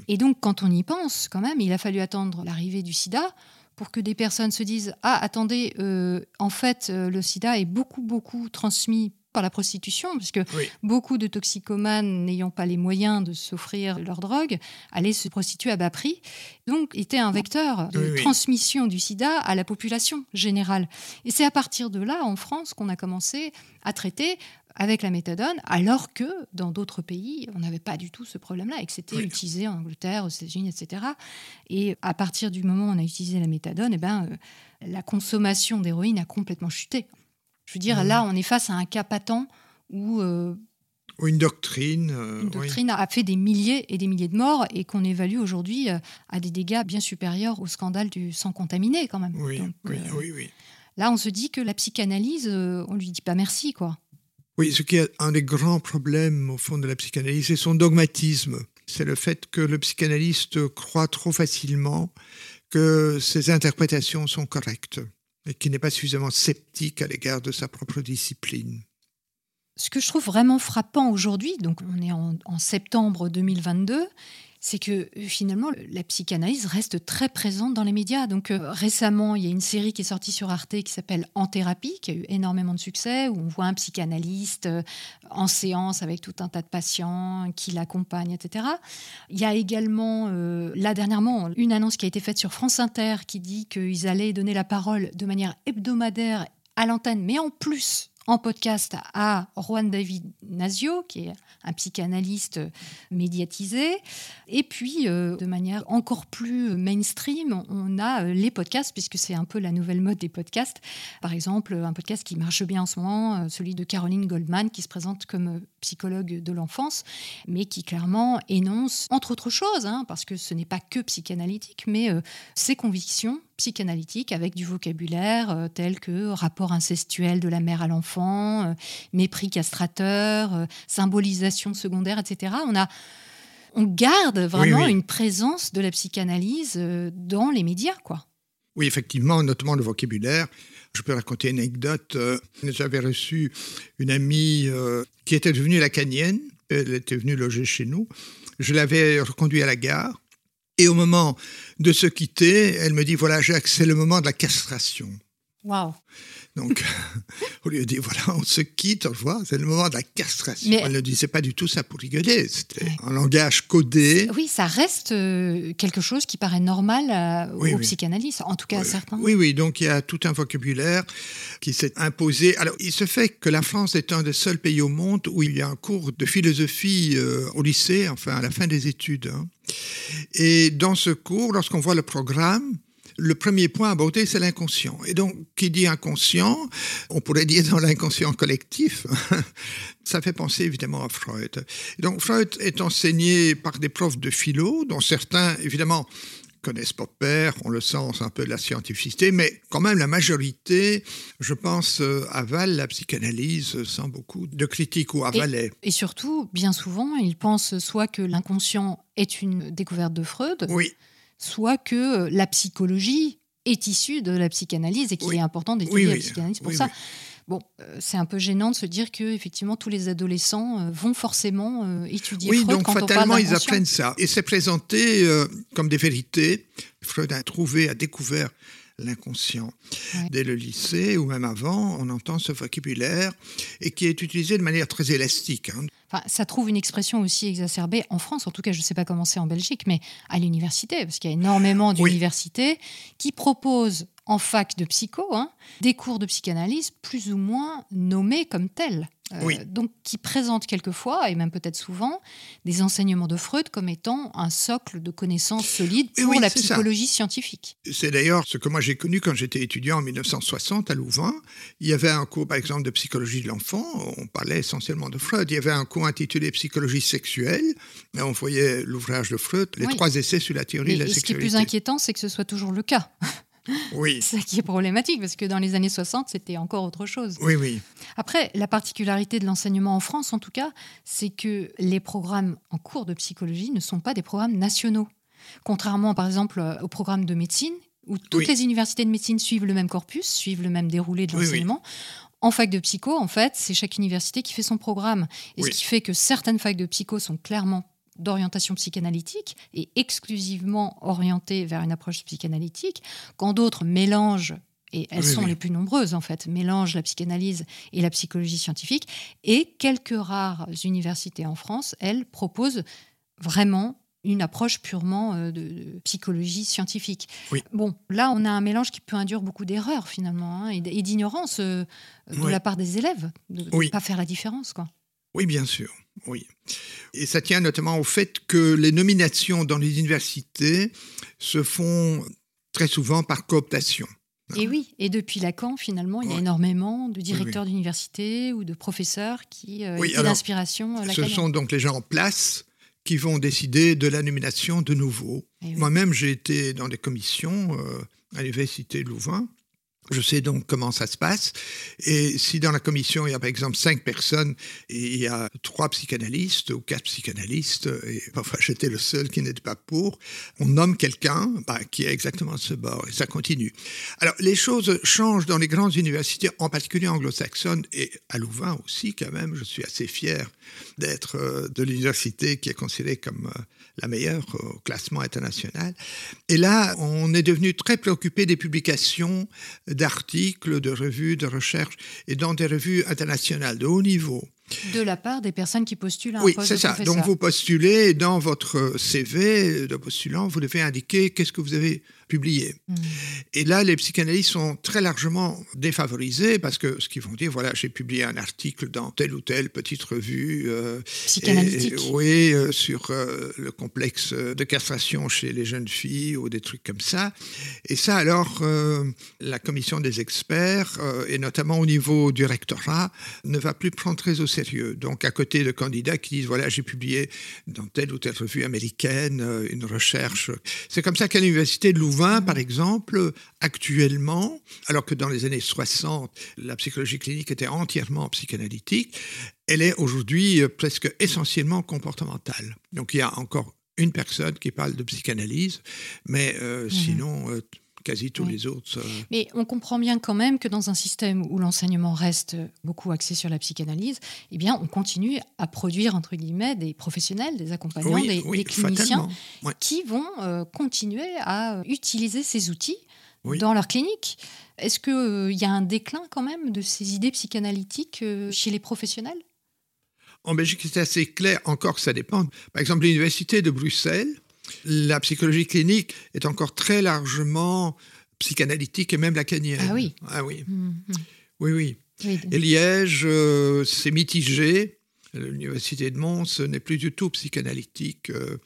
[SPEAKER 2] Et donc, quand on y pense, quand même, il a fallu attendre l'arrivée du sida pour que des personnes se disent Ah, attendez, euh, en fait, euh, le sida est beaucoup, beaucoup transmis par la prostitution, puisque beaucoup de toxicomanes n'ayant pas les moyens de s'offrir leur drogue allaient se prostituer à bas prix, donc était un vecteur de transmission du sida à la population générale. Et c'est à partir de là, en France, qu'on a commencé à traiter avec la méthadone, alors que dans d'autres pays, on n'avait pas du tout ce problème-là, et que c'était utilisé en Angleterre, aux États-Unis, etc. Et à partir du moment où on a utilisé la méthadone, eh ben, euh, la consommation d'héroïne a complètement chuté. Je veux dire, là, on est face à un cas patent où.
[SPEAKER 3] Euh, une doctrine.
[SPEAKER 2] Euh, une doctrine a fait des milliers et des milliers de morts et qu'on évalue aujourd'hui euh, à des dégâts bien supérieurs au scandale du sang contaminé, quand même.
[SPEAKER 3] Oui, oui, oui,
[SPEAKER 2] Là, on se dit que la psychanalyse, on lui dit pas merci, quoi.
[SPEAKER 3] Oui, ce qui est un des grands problèmes, au fond, de la psychanalyse, c'est son dogmatisme. C'est le fait que le psychanalyste croit trop facilement que ses interprétations sont correctes et qui n'est pas suffisamment sceptique à l'égard de sa propre discipline.
[SPEAKER 2] ce que je trouve vraiment frappant aujourd'hui, donc on est en, en septembre 2022, c'est que euh, finalement, la psychanalyse reste très présente dans les médias. Donc euh, récemment, il y a une série qui est sortie sur Arte qui s'appelle En thérapie, qui a eu énormément de succès, où on voit un psychanalyste euh, en séance avec tout un tas de patients qui l'accompagnent, etc. Il y a également, là dernièrement, une annonce qui a été faite sur France Inter qui dit qu'ils allaient donner la parole de manière hebdomadaire à l'antenne, mais en plus en podcast à Juan David Nazio, qui est un psychanalyste médiatisé. Et puis, euh, de manière encore plus mainstream, on a euh, les podcasts, puisque c'est un peu la nouvelle mode des podcasts. Par exemple, un podcast qui marche bien en ce moment, euh, celui de Caroline Goldman, qui se présente comme psychologue de l'enfance, mais qui clairement énonce, entre autres choses, hein, parce que ce n'est pas que psychanalytique, mais ses convictions psychanalytiques avec du vocabulaire tel que rapport incestuel de la mère à l'enfant, mépris castrateur, symbolisation secondaire, etc. On a on garde vraiment une présence de la psychanalyse euh, dans les médias, quoi.
[SPEAKER 3] Oui, effectivement, notamment le vocabulaire. Je peux raconter une anecdote. Euh, j'avais reçu une amie euh, qui était devenue lacanienne. Elle était venue loger chez nous. Je l'avais reconduit à la gare. Et au moment de se quitter, elle me dit voilà, Jacques, c'est le moment de la castration.
[SPEAKER 2] Waouh
[SPEAKER 3] donc, [laughs] au lieu de dire, voilà, on se quitte, au revoir, c'est le moment de la castration. Mais, Elle ne disait pas du tout ça pour rigoler, c'était un langage codé.
[SPEAKER 2] Oui, ça reste euh, quelque chose qui paraît normal euh, aux psychanalystes, en tout cas
[SPEAKER 3] à
[SPEAKER 2] certains.
[SPEAKER 3] Oui, oui, donc il y a tout un vocabulaire qui s'est imposé. Alors, il se fait que la France est un des seuls pays au monde où il y a un cours de philosophie euh, au lycée, enfin à la fin des études. Hein. Et dans ce cours, lorsqu'on voit le programme, le premier point abordé, c'est l'inconscient. Et donc, qui dit inconscient, on pourrait dire dans l'inconscient collectif, [laughs] ça fait penser évidemment à Freud. donc, Freud est enseigné par des profs de philo, dont certains, évidemment, connaissent Popper, on le sent, c'est un peu de la scientificité, mais quand même la majorité, je pense, euh, avale la psychanalyse sans beaucoup de critiques ou avalait.
[SPEAKER 2] Et, et surtout, bien souvent, ils pensent soit que l'inconscient est une découverte de Freud,
[SPEAKER 3] oui
[SPEAKER 2] soit que euh, la psychologie est issue de la psychanalyse et qu'il est important d'étudier la psychanalyse pour ça. Bon, euh, c'est un peu gênant de se dire que effectivement tous les adolescents euh, vont forcément étudier
[SPEAKER 3] oui,
[SPEAKER 2] Freud
[SPEAKER 3] donc
[SPEAKER 2] quand
[SPEAKER 3] fatalement
[SPEAKER 2] on
[SPEAKER 3] ils apprennent ça. Et c'est présenté comme des vérités. Freud a trouvé, a découvert l'inconscient. Dès le lycée ou même avant, on entend ce vocabulaire et qui est utilisé de manière très élastique. Hein
[SPEAKER 2] ça trouve une expression aussi exacerbée en France, en tout cas je ne sais pas comment c'est en Belgique, mais à l'université, parce qu'il y a énormément d'universités qui proposent en fac de psycho hein, des cours de psychanalyse plus ou moins nommés comme tels. Euh, donc qui présentent quelquefois, et même peut-être souvent, des enseignements de Freud comme étant un socle de connaissances solides pour la psychologie scientifique.
[SPEAKER 3] C'est d'ailleurs ce que moi j'ai connu quand j'étais étudiant en 1960 à Louvain. Il y avait un cours, par exemple, de psychologie de l'enfant, on parlait essentiellement de Freud. Il y avait un cours intitulé Psychologie sexuelle, et on voyait l'ouvrage de Freud, les trois essais sur la théorie de la
[SPEAKER 2] et
[SPEAKER 3] sexualité.
[SPEAKER 2] Ce qui est plus inquiétant, c'est que ce soit toujours le cas.
[SPEAKER 3] Oui. [laughs]
[SPEAKER 2] Ce qui est problématique, parce que dans les années 60, c'était encore autre chose.
[SPEAKER 3] Oui, oui.
[SPEAKER 2] Après, la particularité de l'enseignement en France, en tout cas, c'est que les programmes en cours de psychologie ne sont pas des programmes nationaux. Contrairement, par exemple, au programme de médecine, où toutes les universités de médecine suivent le même corpus, suivent le même déroulé de l'enseignement. En fac de psycho, en fait, c'est chaque université qui fait son programme. Et ce qui fait que certaines facs de psycho sont clairement d'orientation psychanalytique et exclusivement orientées vers une approche psychanalytique, quand d'autres mélangent et elles sont les plus nombreuses en fait, mélangent la psychanalyse et la psychologie scientifique. Et quelques rares universités en France, elles proposent vraiment une approche purement euh, de, psychologie scientifique. Bon, là, on a un mélange qui peut induire beaucoup d'erreurs finalement hein, et d'ignorance euh, de la part des élèves, de ne pas faire la différence. Quoi.
[SPEAKER 3] Oui, bien sûr. Oui. Et ça tient notamment au fait que les nominations dans les universités se font très souvent par cooptation.
[SPEAKER 2] Et oui, et depuis Lacan, finalement, il y a énormément de directeurs d'université ou de professeurs qui euh, étaient d'inspiration.
[SPEAKER 3] Euh, ce sont donc les gens en place qui vont décider de la nomination de nouveau. Moi-même, j'ai été dans des commissions euh, à l'université Louvain Je sais donc comment ça se passe. Et si dans la commission, il y a par exemple cinq personnes et il y a trois psychanalystes ou quatre psychanalystes, et [laughs] parfois j'étais le seul qui n'était pas pour, on nomme quelqu'un bah, qui est exactement de ce bord et ça continue. Alors les choses changent dans les grandes universités, en particulier anglo-saxonnes et à Louvain aussi quand même. Je suis assez fier d'être euh, de l'université qui est considérée comme euh, la meilleure au classement international. Et là, on est devenu très préoccupé des publications d'articles, de revues, de recherches, et dans des revues internationales de haut niveau.
[SPEAKER 4] De la part des personnes qui postulent un
[SPEAKER 3] oui,
[SPEAKER 4] poste
[SPEAKER 3] Oui, c'est ça. Donc vous postulez dans votre CV de postulant, vous devez indiquer qu'est-ce que vous avez publié. Hmm. Et là, les psychanalystes sont très largement défavorisés parce que ce qu'ils vont dire, voilà, j'ai publié un article dans telle ou telle petite revue.
[SPEAKER 4] Euh, Psychanalytique.
[SPEAKER 3] oui, euh, sur euh, le complexe de castration chez les jeunes filles ou des trucs comme ça. Et ça, alors, la commission des experts, et notamment au niveau du rectorat, ne va plus prendre très au sérieux. Donc, à côté de candidats qui disent, voilà, j'ai publié dans telle ou telle revue américaine une recherche. C'est comme ça qu'à l'université de Louvain, par exemple, actuellement, alors que dans les années 60, la psychologie clinique était entièrement psychanalytique, elle est aujourd'hui euh, presque essentiellement comportementale. Donc il y a encore une personne qui parle de psychanalyse, mais euh, mhm. sinon, euh, quasi tous les autres. Euh,
[SPEAKER 4] Mais on comprend bien quand même que dans un système où l'enseignement reste beaucoup axé sur la psychanalyse, eh bien, on continue à produire, entre guillemets, des professionnels, des accompagnants, des, cliniciens qui vont euh, continuer à utiliser ces outils dans leur clinique. Est-ce qu'il euh, y a un déclin quand même de ces idées psychanalytiques chez les professionnels?
[SPEAKER 3] En Belgique, c'est assez clair, encore ça dépend. Par exemple, l'Université de Bruxelles la psychologie clinique est encore très largement psychanalytique et même lacanienne.
[SPEAKER 4] Ah oui.
[SPEAKER 3] Ah oui. Mm-hmm. Oui, oui. Et Liège, euh, c'est mitigé. L'université de Mons n'est plus du tout psychanalytique. Euh.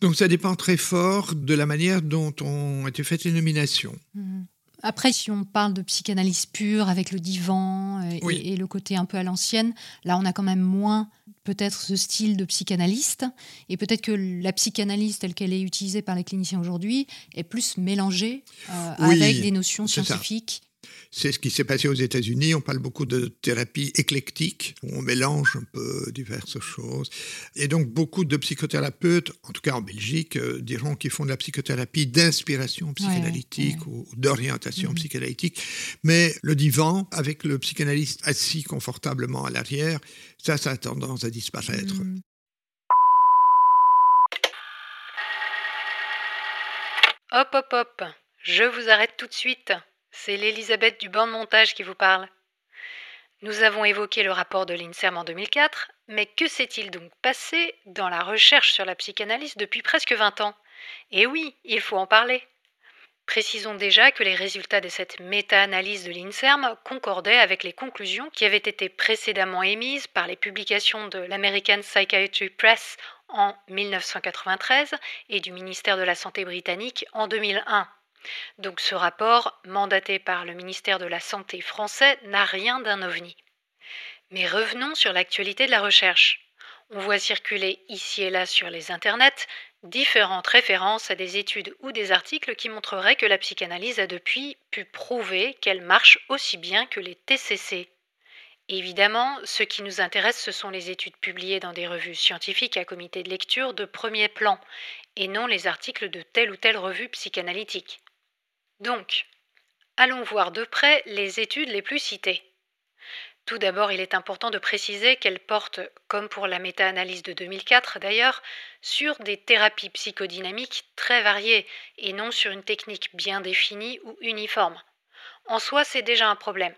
[SPEAKER 3] donc ça dépend très fort de la manière dont ont été faites les nominations.
[SPEAKER 4] Mm-hmm. Après, si on parle de psychanalyse pure avec le divan euh, et, le côté un peu à l'ancienne, là, on a quand même moins peut-être ce style de psychanalyste. Et peut-être que la psychanalyse telle qu'elle est utilisée par les cliniciens aujourd'hui est plus mélangée euh, avec des notions scientifiques
[SPEAKER 3] c'est ce qui s'est passé aux États-Unis. On parle beaucoup de thérapie éclectique, où on mélange un peu diverses choses. Et donc, beaucoup de psychothérapeutes, en tout cas en Belgique, euh, diront qu'ils font de la psychothérapie d'inspiration psychanalytique ou d'orientation mhm. psychanalytique. Mais le divan, avec le psychanalyste assis confortablement à l'arrière, ça, ça a tendance à disparaître. Mhm.
[SPEAKER 2] Hop, hop, hop. Je vous arrête tout de suite. C'est l'Elisabeth du banc de montage qui vous parle. Nous avons évoqué le rapport de l'INSERM en 2004, mais que s'est-il donc passé dans la recherche sur la psychanalyse depuis presque 20 ans? Et oui, il faut en parler. Précisons déjà que les résultats de cette méta-analyse de l'INSERM concordaient avec les conclusions qui avaient été précédemment émises par les publications de l'American Psychiatry Press en 1993 et du ministère de la Santé britannique en 2001. Donc ce rapport, mandaté par le ministère de la Santé français, n'a rien d'un ovni. Mais revenons sur l'actualité de la recherche. On voit circuler ici et là sur les internets différentes références à des études ou des articles qui montreraient que la psychanalyse a depuis pu prouver qu'elle marche aussi bien que les TCC. Évidemment, ce qui nous intéresse, ce sont les études publiées dans des revues scientifiques à comité de lecture de premier plan, et non les articles de telle ou telle revue psychanalytique. Donc, allons voir de près les études les plus citées. Tout d'abord, il est important de préciser qu'elles portent, comme pour la méta-analyse de 2004 d'ailleurs, sur des thérapies psychodynamiques très variées et non sur une technique bien définie ou uniforme. En soi, c'est déjà un problème.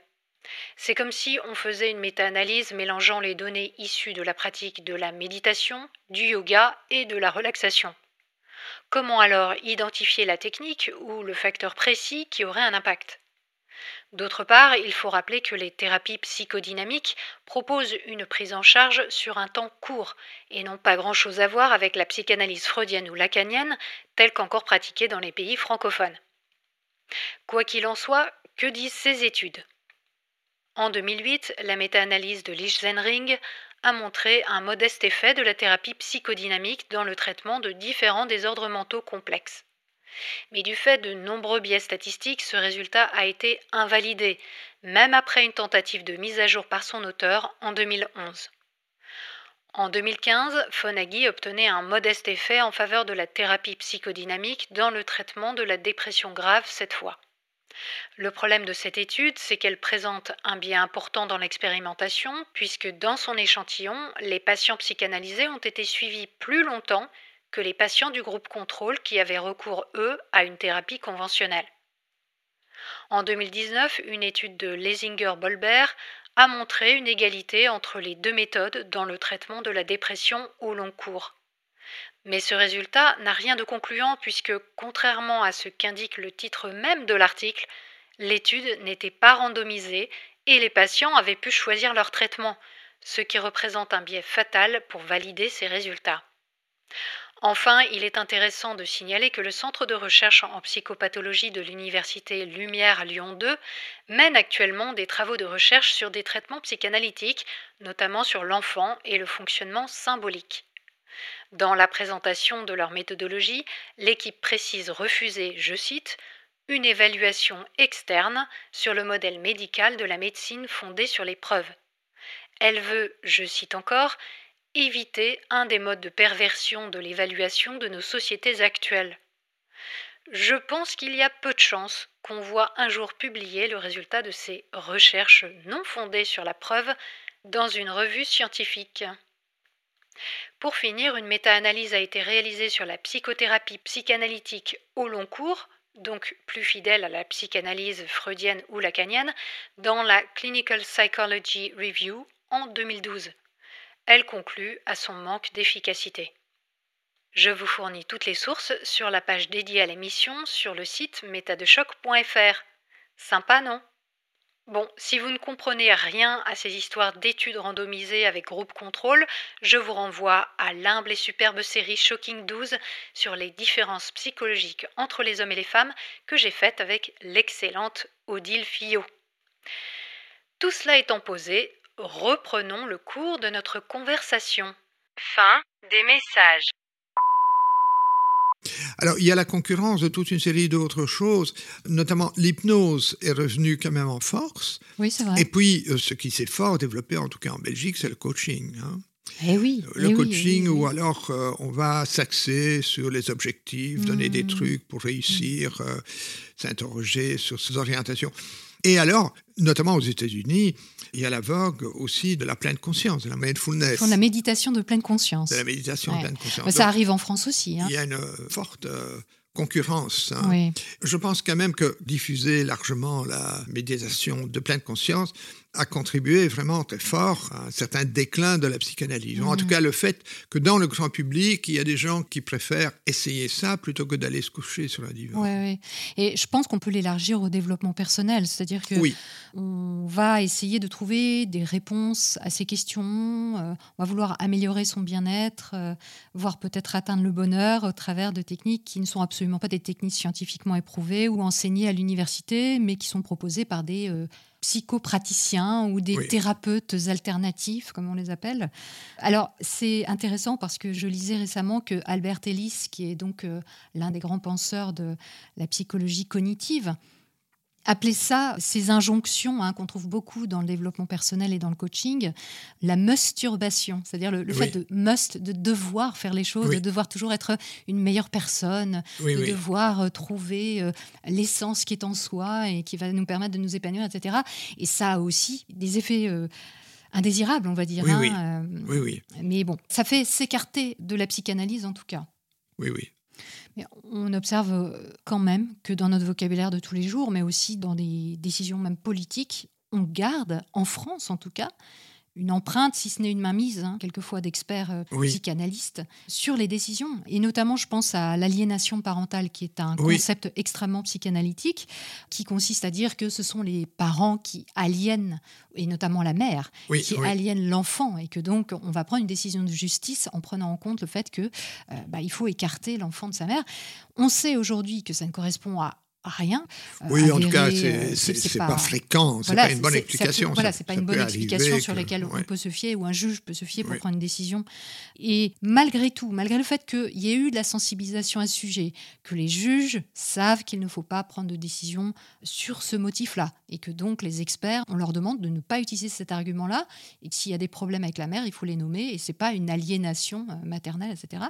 [SPEAKER 2] C'est comme si on faisait une méta-analyse mélangeant les données issues de la pratique de la méditation, du yoga et de la relaxation. Comment alors identifier la technique ou le facteur précis qui aurait un impact? D'autre part, il faut rappeler que les thérapies psychodynamiques proposent une prise en charge sur un temps court et n'ont pas grand-chose à voir avec la psychanalyse freudienne ou lacanienne telle qu'encore pratiquée dans les pays francophones. Quoi qu'il en soit, que disent ces études? En 2008, la méta-analyse de Lich-Zenring a montré un modeste effet de la thérapie psychodynamique dans le traitement de différents désordres mentaux complexes. Mais du fait de nombreux biais statistiques, ce résultat a été invalidé, même après une tentative de mise à jour par son auteur en 2011. En 2015, Fonaghi obtenait un modeste effet en faveur de la thérapie psychodynamique dans le traitement de la dépression grave cette fois. Le problème de cette étude, c'est qu'elle présente un biais important dans l'expérimentation, puisque dans son échantillon, les patients psychanalysés ont été suivis plus longtemps que les patients du groupe contrôle qui avaient recours, eux, à une thérapie conventionnelle. En 2019, une étude de Lesinger-Bolbert a montré une égalité entre les deux méthodes dans le traitement de la dépression au long cours. Mais ce résultat n'a rien de concluant puisque, contrairement à ce qu'indique le titre même de l'article, l'étude n'était pas randomisée et les patients avaient pu choisir leur traitement, ce qui représente un biais fatal pour valider ces résultats. Enfin, il est intéressant de signaler que le Centre de recherche en psychopathologie de l'Université Lumière Lyon 2 mène actuellement des travaux de recherche sur des traitements psychanalytiques, notamment sur l'enfant et le fonctionnement symbolique. Dans la présentation de leur méthodologie, l'équipe précise refuser, je cite, une évaluation externe sur le modèle médical de la médecine fondée sur les preuves. Elle veut, je cite encore, éviter un des modes de perversion de l'évaluation de nos sociétés actuelles. Je pense qu'il y a peu de chances qu'on voit un jour publier le résultat de ces recherches non fondées sur la preuve dans une revue scientifique. Pour finir, une méta-analyse a été réalisée sur la psychothérapie psychanalytique au long cours, donc plus fidèle à la psychanalyse freudienne ou lacanienne, dans la Clinical Psychology Review en 2012. Elle conclut à son manque d'efficacité. Je vous fournis toutes les sources sur la page dédiée à l'émission sur le site métadechoc.fr. Sympa, non? Bon, si vous ne comprenez rien à ces histoires d'études randomisées avec groupe contrôle, je vous renvoie à l'humble et superbe série Shocking 12 sur les différences psychologiques entre les hommes et les femmes que j'ai faite avec l'excellente Odile Fillot. Tout cela étant posé, Reprenons le cours de notre conversation. Fin des messages.
[SPEAKER 3] Alors, il y a la concurrence de toute une série d'autres choses, notamment l'hypnose est revenue quand même en force.
[SPEAKER 5] Oui, c'est vrai.
[SPEAKER 3] Et puis, euh, ce qui s'est fort développé, en tout cas en Belgique, c'est le coaching. Hein.
[SPEAKER 5] Eh oui,
[SPEAKER 3] euh, le
[SPEAKER 5] eh
[SPEAKER 3] coaching
[SPEAKER 5] oui,
[SPEAKER 3] où alors euh, on va s'axer sur les objectifs, donner des
[SPEAKER 5] Mmh.
[SPEAKER 3] trucs pour réussir, s'interroger sur ses orientations. Et alors, notamment aux États-Unis, il y a la vogue aussi de la pleine conscience, de la mindfulness.
[SPEAKER 5] Font de la méditation de pleine conscience.
[SPEAKER 3] De la méditation
[SPEAKER 5] Ouais.
[SPEAKER 3] de pleine conscience.
[SPEAKER 5] Mais ça arrive en France aussi. Hein.
[SPEAKER 3] Il y a une forte euh, concurrence. hein.
[SPEAKER 5] Oui.
[SPEAKER 3] Je pense quand même que diffuser largement la méditation de pleine conscience a contribué vraiment très fort à un certain déclin de la psychanalyse. En tout cas, le fait que dans le grand public, il y a des gens qui préfèrent essayer ça plutôt que d'aller se coucher sur un divan.
[SPEAKER 5] Ouais, ouais. Et je pense qu'on peut l'élargir au développement personnel, c'est-à-dire que
[SPEAKER 3] Oui,
[SPEAKER 5] on va essayer de trouver des réponses à ces questions, euh, on va vouloir améliorer son bien-être, euh, voire peut-être atteindre le bonheur au travers de techniques qui ne sont absolument pas des techniques scientifiquement éprouvées ou enseignées à l'université, mais qui sont proposées par des euh, psychopraticiens ou des
[SPEAKER 3] Oui.
[SPEAKER 5] thérapeutes alternatifs, comme on les appelle. Alors, c'est intéressant parce que je lisais récemment que Albert Ellis, qui est donc euh, l'un des grands penseurs de la psychologie cognitive, appelait ça, ces injonctions hein, qu'on trouve beaucoup dans le développement personnel et dans le coaching, la musturbation, c'est-à-dire le, le
[SPEAKER 3] Oui.
[SPEAKER 5] fait de must, de devoir faire les choses,
[SPEAKER 3] Oui.
[SPEAKER 5] de devoir toujours être une meilleure personne,
[SPEAKER 3] oui,
[SPEAKER 5] de devoir euh, trouver euh, l'essence qui est en soi et qui va nous permettre de nous épanouir, etc. Et ça a aussi des effets euh, indésirables, on va dire.
[SPEAKER 3] Oui,
[SPEAKER 5] hein,
[SPEAKER 3] oui.
[SPEAKER 5] euh,
[SPEAKER 3] Oui, oui,
[SPEAKER 5] mais bon, ça fait s'écarter de la psychanalyse en tout cas.
[SPEAKER 3] oui, oui.
[SPEAKER 5] On observe euh, quand même que dans notre vocabulaire de tous les jours, mais aussi dans des décisions même politiques, on garde, en France en tout cas, une empreinte, si ce n'est une mainmise, hein, quelquefois d'experts euh,
[SPEAKER 3] Oui.
[SPEAKER 5] psychanalystes, sur les décisions. Et notamment, je pense à l'aliénation parentale, qui est un
[SPEAKER 3] Oui.
[SPEAKER 5] concept extrêmement psychanalytique, qui consiste à dire que ce sont les parents qui aliènent, et notamment la mère,
[SPEAKER 3] Oui,
[SPEAKER 5] qui aliènent l'enfant, et que donc on va prendre une décision de justice en prenant en compte le fait que euh, bah, il faut écarter l'enfant de sa mère. On sait aujourd'hui que ça ne correspond à
[SPEAKER 2] rien.
[SPEAKER 3] Oui, en tout cas, c'est pas, fréquent, c'est pas une bonne explication.
[SPEAKER 2] voilà, c'est pas une bonne explication sur laquelle on peut se fier ou un juge peut se fier pour prendre une décision. Et malgré tout, malgré le fait qu'il y ait eu de la sensibilisation à ce sujet, que les juges savent qu'il ne faut pas prendre de décision sur ce motif-là, et que donc les experts, on leur demande de ne pas utiliser cet argument-là, et que s'il y a des problèmes avec la mère, il faut les nommer, et c'est pas une aliénation euh, maternelle, etc.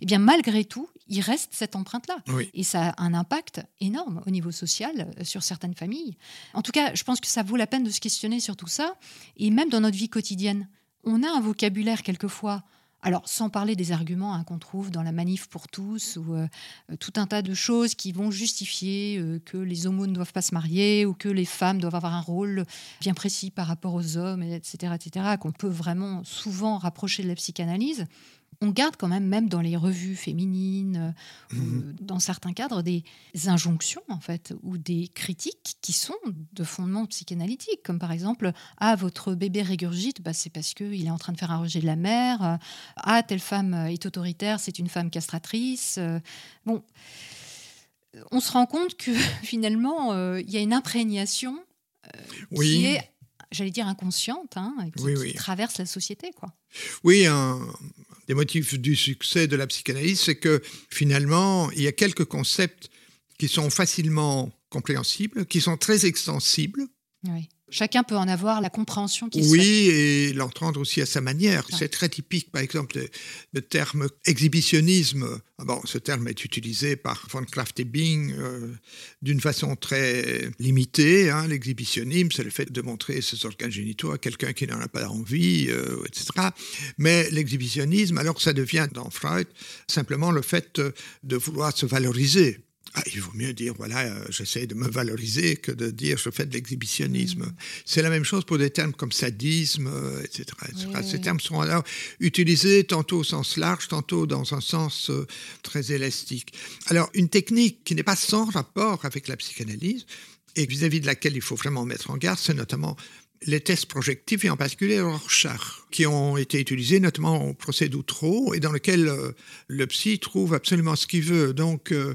[SPEAKER 2] Eh bien, malgré tout, il reste cette empreinte-là. Et ça a un impact énorme au niveau social euh, sur certaines familles. En tout cas, je pense que ça vaut la peine de se questionner sur tout ça. Et même dans notre vie quotidienne, on a un vocabulaire quelquefois. Alors, sans parler des arguments hein, qu'on trouve dans la manif pour tous, ou euh, tout un tas de choses qui vont justifier euh, que les homos ne doivent pas se marier, ou que les femmes doivent avoir un rôle bien précis par rapport aux hommes, etc., etc., qu'on peut vraiment souvent rapprocher de la psychanalyse on garde quand même, même dans les revues féminines, euh, mhm. dans certains cadres, des injonctions, en fait, ou des critiques qui sont de fondement psychanalytique, comme par exemple Ah, votre bébé régurgite, bah, c'est parce qu'il est en train de faire un rejet de la mère. Ah, telle femme est autoritaire, c'est une femme castratrice. Bon, on se rend compte que [laughs] finalement, euh, il y a une imprégnation euh, qui est j'allais dire inconsciente, hein, qui, traverse la société. Quoi.
[SPEAKER 3] Oui, un des motifs du succès de la psychanalyse, c'est que finalement, il y a quelques concepts qui sont facilement compréhensibles, qui sont très extensibles.
[SPEAKER 2] Oui. Chacun peut en avoir la compréhension
[SPEAKER 3] qu'il Oui, et l'entendre aussi à sa manière. C'est très typique, par exemple, le, terme exhibitionnisme. Ah bon, ce terme est utilisé par von Kraft-Ebing euh, d'une façon très limitée. Hein. L'exhibitionnisme, c'est le fait de montrer ses organes génitaux à quelqu'un qui n'en a pas envie, euh, etc. Mais l'exhibitionnisme, alors ça devient dans Freud simplement le fait de vouloir se valoriser. Ah, il vaut mieux dire, voilà, euh, j'essaie de me valoriser que de dire je fais de l'exhibitionnisme. Mm. C'est la même chose pour des termes comme sadisme, etc. Euh, Ces termes sont alors utilisés tantôt au sens large, tantôt dans un sens euh, très élastique. Alors, une technique qui n'est pas sans rapport avec la psychanalyse, et vis-à-vis de laquelle il faut vraiment mettre en garde, c'est notamment les tests projectifs et en particulier Rorschach, qui ont été utilisés notamment au procès d'Outreau et dans lequel euh, le psy trouve absolument ce qu'il veut. Donc, euh,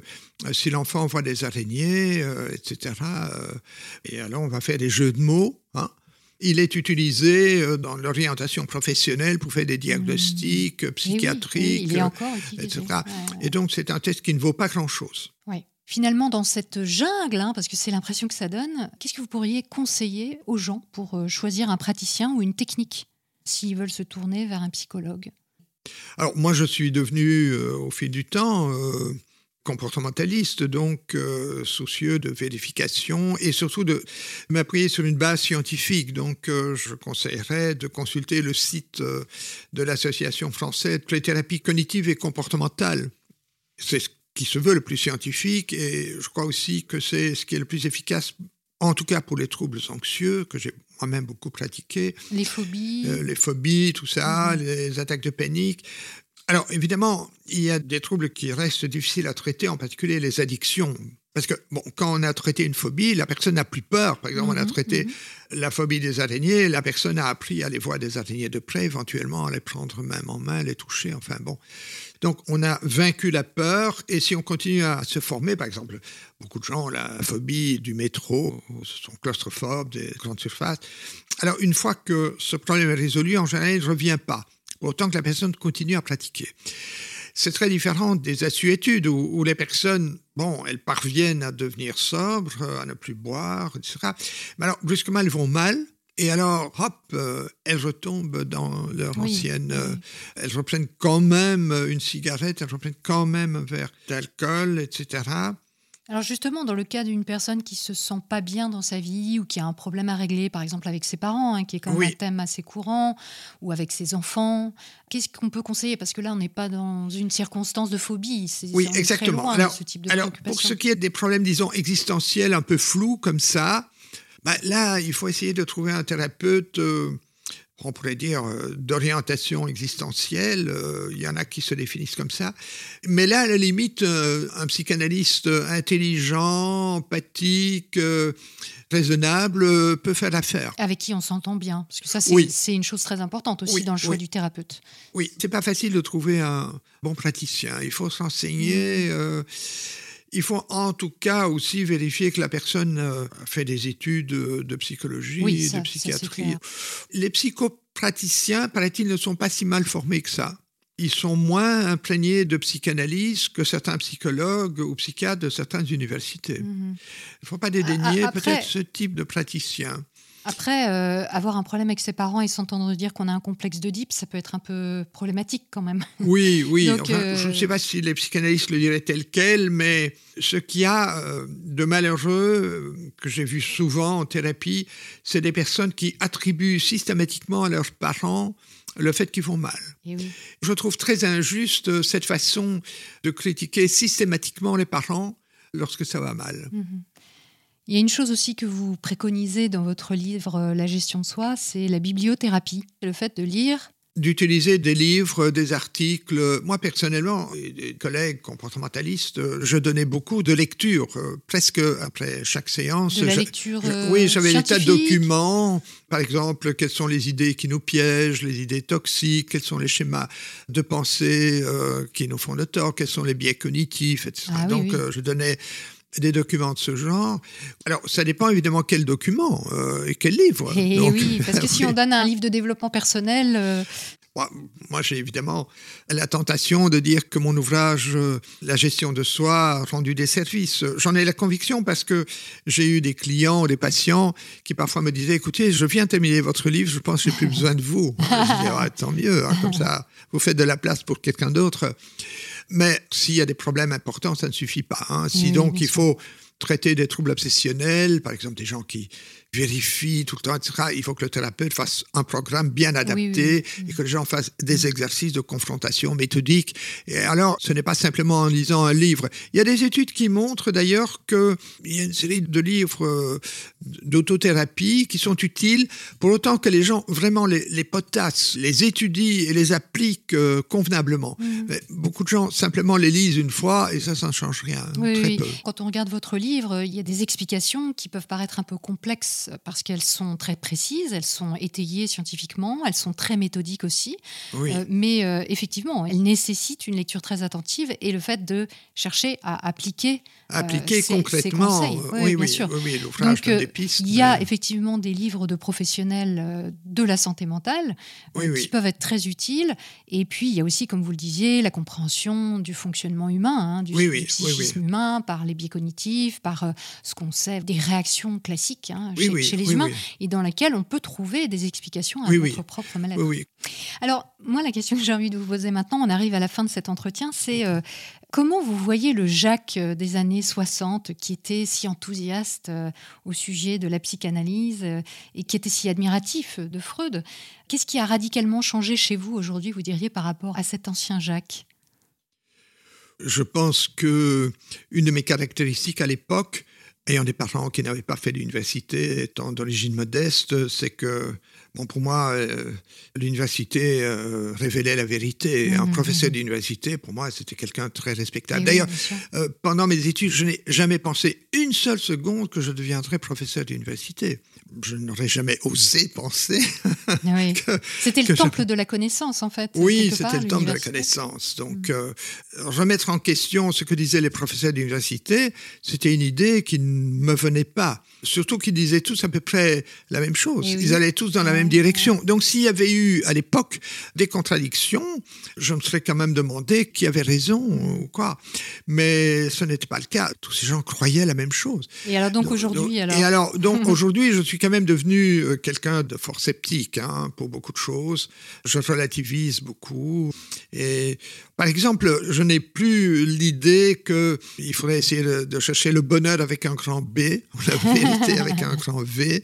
[SPEAKER 3] si l'enfant voit des araignées, euh, etc., et alors on va faire des jeux de mots. Hein. Il est utilisé dans l'orientation professionnelle pour faire des diagnostics mmh. psychiatriques, etc. Et donc, c'est un test qui ne vaut pas grand-chose.
[SPEAKER 2] Oui. Finalement, dans cette jungle, hein, parce que c'est l'impression que ça donne, qu'est-ce que vous pourriez conseiller aux gens pour euh, choisir un praticien ou une technique s'ils veulent se tourner vers un psychologue?
[SPEAKER 3] Alors moi, je suis devenu euh, au fil du temps euh, comportementaliste, donc soucieux de vérification et surtout de m'appuyer sur une base scientifique. Donc je conseillerais de consulter le site de l'Association française de thérapie cognitive et comportementale. C'est ce qui se veut le plus scientifique et je crois aussi que c'est ce qui est le plus efficace, en tout cas pour les troubles anxieux, que j'ai moi-même beaucoup pratiqué.
[SPEAKER 2] Les phobies.
[SPEAKER 3] Euh, les phobies, tout ça, mhm. les attaques de panique. Alors évidemment, il y a des troubles qui restent difficiles à traiter, en particulier les addictions. Parce que bon, quand on a traité une phobie, la personne n'a plus peur. Par exemple, on a mhm, traité mhm. la phobie des araignées, la personne a appris à les voir des araignées de près, éventuellement à les prendre même en main, les toucher, enfin bon. Donc on a vaincu la peur et si on continue à se former, par exemple, beaucoup de gens ont la phobie du métro, sont claustrophobes des grandes surfaces. Alors une fois que ce problème est résolu, en général, il ne revient pas, autant que la personne continue à pratiquer. C'est très différent des assuétudes où, les personnes, bon, elles parviennent à devenir sobres, à ne plus boire, etc. Mais alors, brusquement, elles vont mal, et alors, hop, euh, elles retombent dans leur ancienne. Euh, elles reprennent quand même une cigarette, elles reprennent quand même un verre d'alcool, etc.
[SPEAKER 2] Alors justement, dans le cas d'une personne qui se sent pas bien dans sa vie ou qui a un problème à régler, par exemple avec ses parents, hein, qui est quand même un thème assez courant, ou avec ses enfants, qu'est-ce qu'on peut conseiller? Parce que là, on n'est pas dans une circonstance de phobie.
[SPEAKER 3] oui, exactement. alors, ce type de alors pour ce qui est des problèmes, disons, existentiels un peu flous comme ça, bah, là, il faut essayer de trouver un thérapeute, euh, on pourrait dire, euh, d'orientation existentielle. Euh, il y en a qui se définissent comme ça. Mais là, à la limite, un psychanalyste intelligent, empathique, raisonnable peut faire l'affaire.
[SPEAKER 2] Avec qui on s'entend bien. Parce que ça, c'est une chose très importante aussi dans le choix du thérapeute.
[SPEAKER 3] Oui, c'est pas facile de trouver un bon praticien. Il faut s'enseigner. Mmh il faut en tout cas aussi vérifier que la personne euh, a fait des études de psychologie, de psychiatrie. Les psychopraticiens, paraît-il, ne sont pas si mal formés que ça. Ils sont moins imprégnés de psychanalyse que certains psychologues ou psychiatres de certaines universités. Mhm. Il ne faut pas dédaigner peut-être ce type de praticien.
[SPEAKER 2] Après, euh, avoir un problème avec ses parents et s'entendre dire qu'on a un complexe d'Oedipe, ça peut être un peu problématique quand même. [laughs]
[SPEAKER 3] Oui, oui. Euh, je ne sais pas si les psychanalystes le diraient tel quel, mais ce qu'il y a euh, de malheureux, que j'ai vu souvent en thérapie, c'est des personnes qui attribuent systématiquement à leurs parents le fait qu'ils vont mal. Eh je trouve très injuste cette façon de critiquer systématiquement les parents lorsque ça va mal. Mhm.
[SPEAKER 2] Il y a une chose aussi que vous préconisez dans votre livre euh, La gestion de soi, c'est la bibliothérapie, le fait de lire
[SPEAKER 3] d'utiliser des livres, des articles. Moi, personnellement, des collègues comportementalistes, je donnais beaucoup de lecture, euh, presque après chaque séance.
[SPEAKER 2] De la lecture
[SPEAKER 3] Oui, j'avais des tas de documents. Par exemple, quelles sont les idées qui nous piègent, les idées toxiques, quels sont les schémas de pensée euh, qui nous font de tort, quels sont les biais cognitifs, etc. Ah Donc, je donnais des documents de ce genre. Alors, ça dépend évidemment quel document euh, et quel livre.
[SPEAKER 2] Et eh oui, parce que si on [laughs] donne un livre de développement personnel... Euh,
[SPEAKER 3] moi, j'ai évidemment la tentation de dire que mon ouvrage, euh, La gestion de soi, a rendu des services. J'en ai la conviction parce que j'ai eu des clients, des patients qui parfois me disaient, écoutez, je viens terminer votre livre, je pense que j'ai plus [laughs] besoin de vous. je dis, ah, tant mieux, hein, comme ça, vous faites de la place pour quelqu'un d'autre. Mais s'il y a des problèmes importants, ça ne suffit pas. Hein. Si donc il faut traiter des troubles obsessionnels, par exemple des gens qui vérifie tout le temps, etc. Il faut que le thérapeute fasse un programme bien adapté et que les gens fassent des mm. exercices de confrontation méthodique. Et alors, ce n'est pas simplement en lisant un livre. Il y a des études qui montrent d'ailleurs qu'il y a une série de livres euh, d'autothérapie qui sont utiles pour autant que les gens vraiment les, les potassent, les étudient et les appliquent euh, convenablement. Mm. beaucoup de gens simplement les lisent une fois et ça, ça ne change rien. très peu.
[SPEAKER 2] Quand on regarde votre livre, il y a des explications qui peuvent paraître un peu complexes parce qu'elles sont très précises, elles sont étayées scientifiquement, elles sont très méthodiques aussi. Euh, mais euh, effectivement, elles nécessitent une lecture très attentive et le fait de chercher à appliquer,
[SPEAKER 3] euh, appliquer concrètement.
[SPEAKER 2] Ces oui, bien sûr. Donc, il y a effectivement des livres de professionnels de la santé mentale qui peuvent être très utiles. Et puis, il y a aussi, comme vous le disiez, la compréhension du fonctionnement humain, hein, du, psychisme humain, par les biais cognitifs, par ce qu'on sait des réactions classiques hein, chez, les humains et dans laquelle on peut trouver des explications à notre propre maladie. Alors, moi, la question que j'ai envie de vous poser maintenant, on arrive à la fin de cet entretien, c'est euh, comment vous voyez le Jacques euh, des années 60 qui était si enthousiaste euh, au sujet de la psychanalyse et qui était si admiratif de Freud? Qu'est-ce qui a radicalement changé chez vous aujourd'hui, vous diriez, par rapport à cet ancien Jacques?
[SPEAKER 3] Je pense que une de mes caractéristiques à l'époque, ayant des parents qui n'avaient pas fait l'université, étant d'origine modeste, c'est que, bon, pour moi, euh, l'université euh, révélait la vérité. Un mmh, professeur mmh. d'université, pour moi, c'était quelqu'un de très respectable. D'ailleurs, euh, pendant mes études, je n'ai jamais pensé une seule seconde que je deviendrais professeur d'université je n'aurais jamais osé penser. [laughs]
[SPEAKER 2] c'était le temple de la connaissance, en fait.
[SPEAKER 3] Oui, c'était le temple de la connaissance. Donc, mm. euh, remettre en question ce que disaient les professeurs d'université, c'était une idée qui ne me venait pas. Surtout qu'ils disaient tous à peu près la même chose. Eh Ils allaient tous dans la même direction. Donc, s'il y avait eu à l'époque des contradictions, je me serais quand même demandé qui avait raison ou quoi. Mais ce n'était pas le cas. Tous ces gens croyaient la même chose.
[SPEAKER 2] Et alors, donc, aujourd'hui, alors...
[SPEAKER 3] Et alors, donc, [laughs] aujourd'hui, je suis quand même devenu euh, quelqu'un de fort sceptique hein, pour beaucoup de choses. Je relativise beaucoup. Et par exemple, je n'ai plus l'idée qu'il faudrait essayer de, chercher le bonheur avec un grand B, la vérité [laughs] avec un grand V,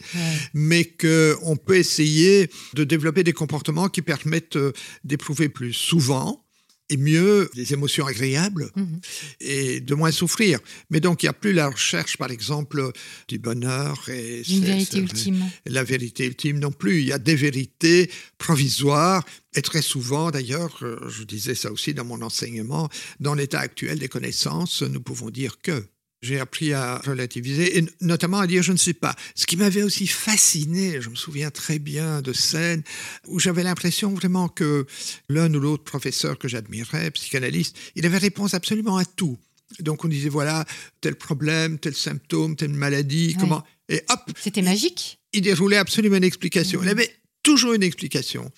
[SPEAKER 3] mais qu'on peut essayer de développer des comportements qui permettent euh, d'éprouver plus souvent et mieux des émotions agréables mhm. et de moins souffrir. Mais donc, il n'y a plus la recherche, par exemple, du bonheur et
[SPEAKER 2] une vérité ultime.
[SPEAKER 3] La vérité ultime non plus. Il y a des vérités provisoires et très souvent, d'ailleurs, euh, je disais ça aussi dans mon enseignement, dans l'état actuel des connaissances, nous pouvons dire que j'ai appris à relativiser et notamment à dire je ne sais pas. Ce qui m'avait aussi fasciné, je me souviens très bien de scènes où j'avais l'impression vraiment que l'un ou l'autre professeur que j'admirais, psychanalyste, il avait réponse absolument à tout. Donc on disait voilà, tel problème, tel symptôme, telle maladie, comment. Et hop
[SPEAKER 2] C'était magique
[SPEAKER 3] Il déroulait absolument une explication. Il avait toujours une explication.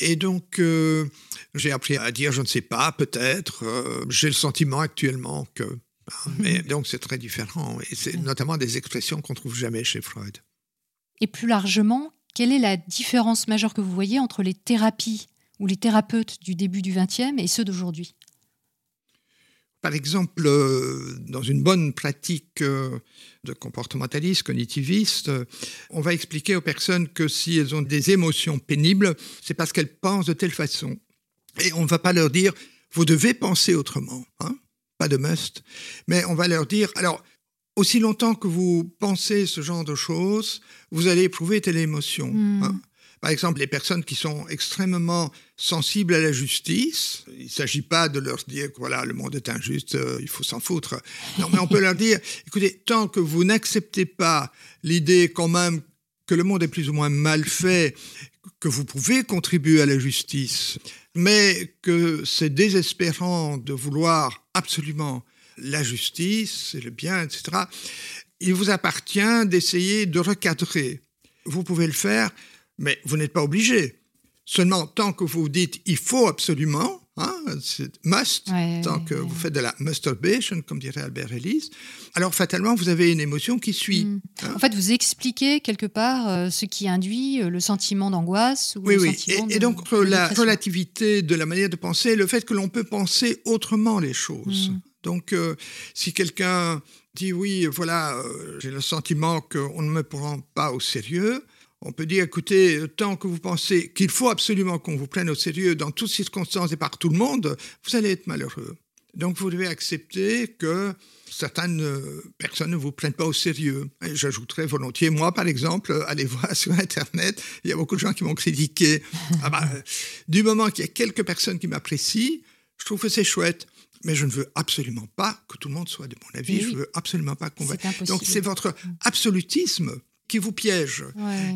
[SPEAKER 3] Et donc, euh, j'ai appris à dire je ne sais pas, peut-être. Euh, j'ai le sentiment actuellement que. Mais donc, c'est très différent. Et c'est notamment des expressions qu'on trouve jamais chez Freud.
[SPEAKER 2] Et plus largement, quelle est la différence majeure que vous voyez entre les thérapies ou les thérapeutes du début du XXe et ceux d'aujourd'hui?
[SPEAKER 3] Par exemple, euh, dans une bonne pratique euh, de comportementaliste, cognitiviste, on va expliquer aux personnes que si elles ont des émotions pénibles, c'est parce qu'elles pensent de telle façon. Et on ne va pas leur dire, vous devez penser autrement, hein pas de must, mais on va leur dire, alors, aussi longtemps que vous pensez ce genre de choses, vous allez éprouver telle émotion. Hmm. Hein. Par exemple, les personnes qui sont extrêmement sensibles à la justice, il ne s'agit pas de leur dire que voilà, le monde est injuste, euh, il faut s'en foutre. Non, mais on peut leur dire, [laughs] écoutez, tant que vous n'acceptez pas l'idée quand même que le monde est plus ou moins mal fait, que vous pouvez contribuer à la justice, mais que c'est désespérant de vouloir absolument la justice le bien, etc., il vous appartient d'essayer de recadrer. Vous pouvez le faire, mais vous n'êtes pas obligé. Seulement, tant que vous dites il faut absolument, hein, c'est must, tant que vous faites de la masturbation, comme dirait Albert Ellis, alors fatalement, vous avez une émotion qui suit.
[SPEAKER 2] Hmm. Hein. En fait, vous expliquez quelque part euh, ce qui induit euh, le sentiment d'angoisse. oui, oui.
[SPEAKER 3] et, donc, la relativité de la manière de penser, le fait que l'on peut penser autrement les choses. Hmm. Donc, euh, si quelqu'un dit oui, voilà, j'ai le sentiment qu'on ne me prend pas au sérieux, on peut dire, écoutez, tant que vous pensez qu'il faut absolument qu'on vous prenne au sérieux dans toutes circonstances et par tout le monde, vous allez être malheureux. Donc, vous devez accepter que certaines euh, personnes ne vous prennent pas au sérieux. J'ajouterais volontiers, moi par exemple, allez voir [laughs] sur Internet, il y a beaucoup de gens qui m'ont critiqué. Ah bah, du moment qu'il y a quelques personnes qui m'apprécient, je trouve que c'est chouette mais je ne veux absolument pas que tout le monde soit de mon avis. Je ne veux absolument pas qu'on Donc c'est votre mm. absolutisme qui vous piège.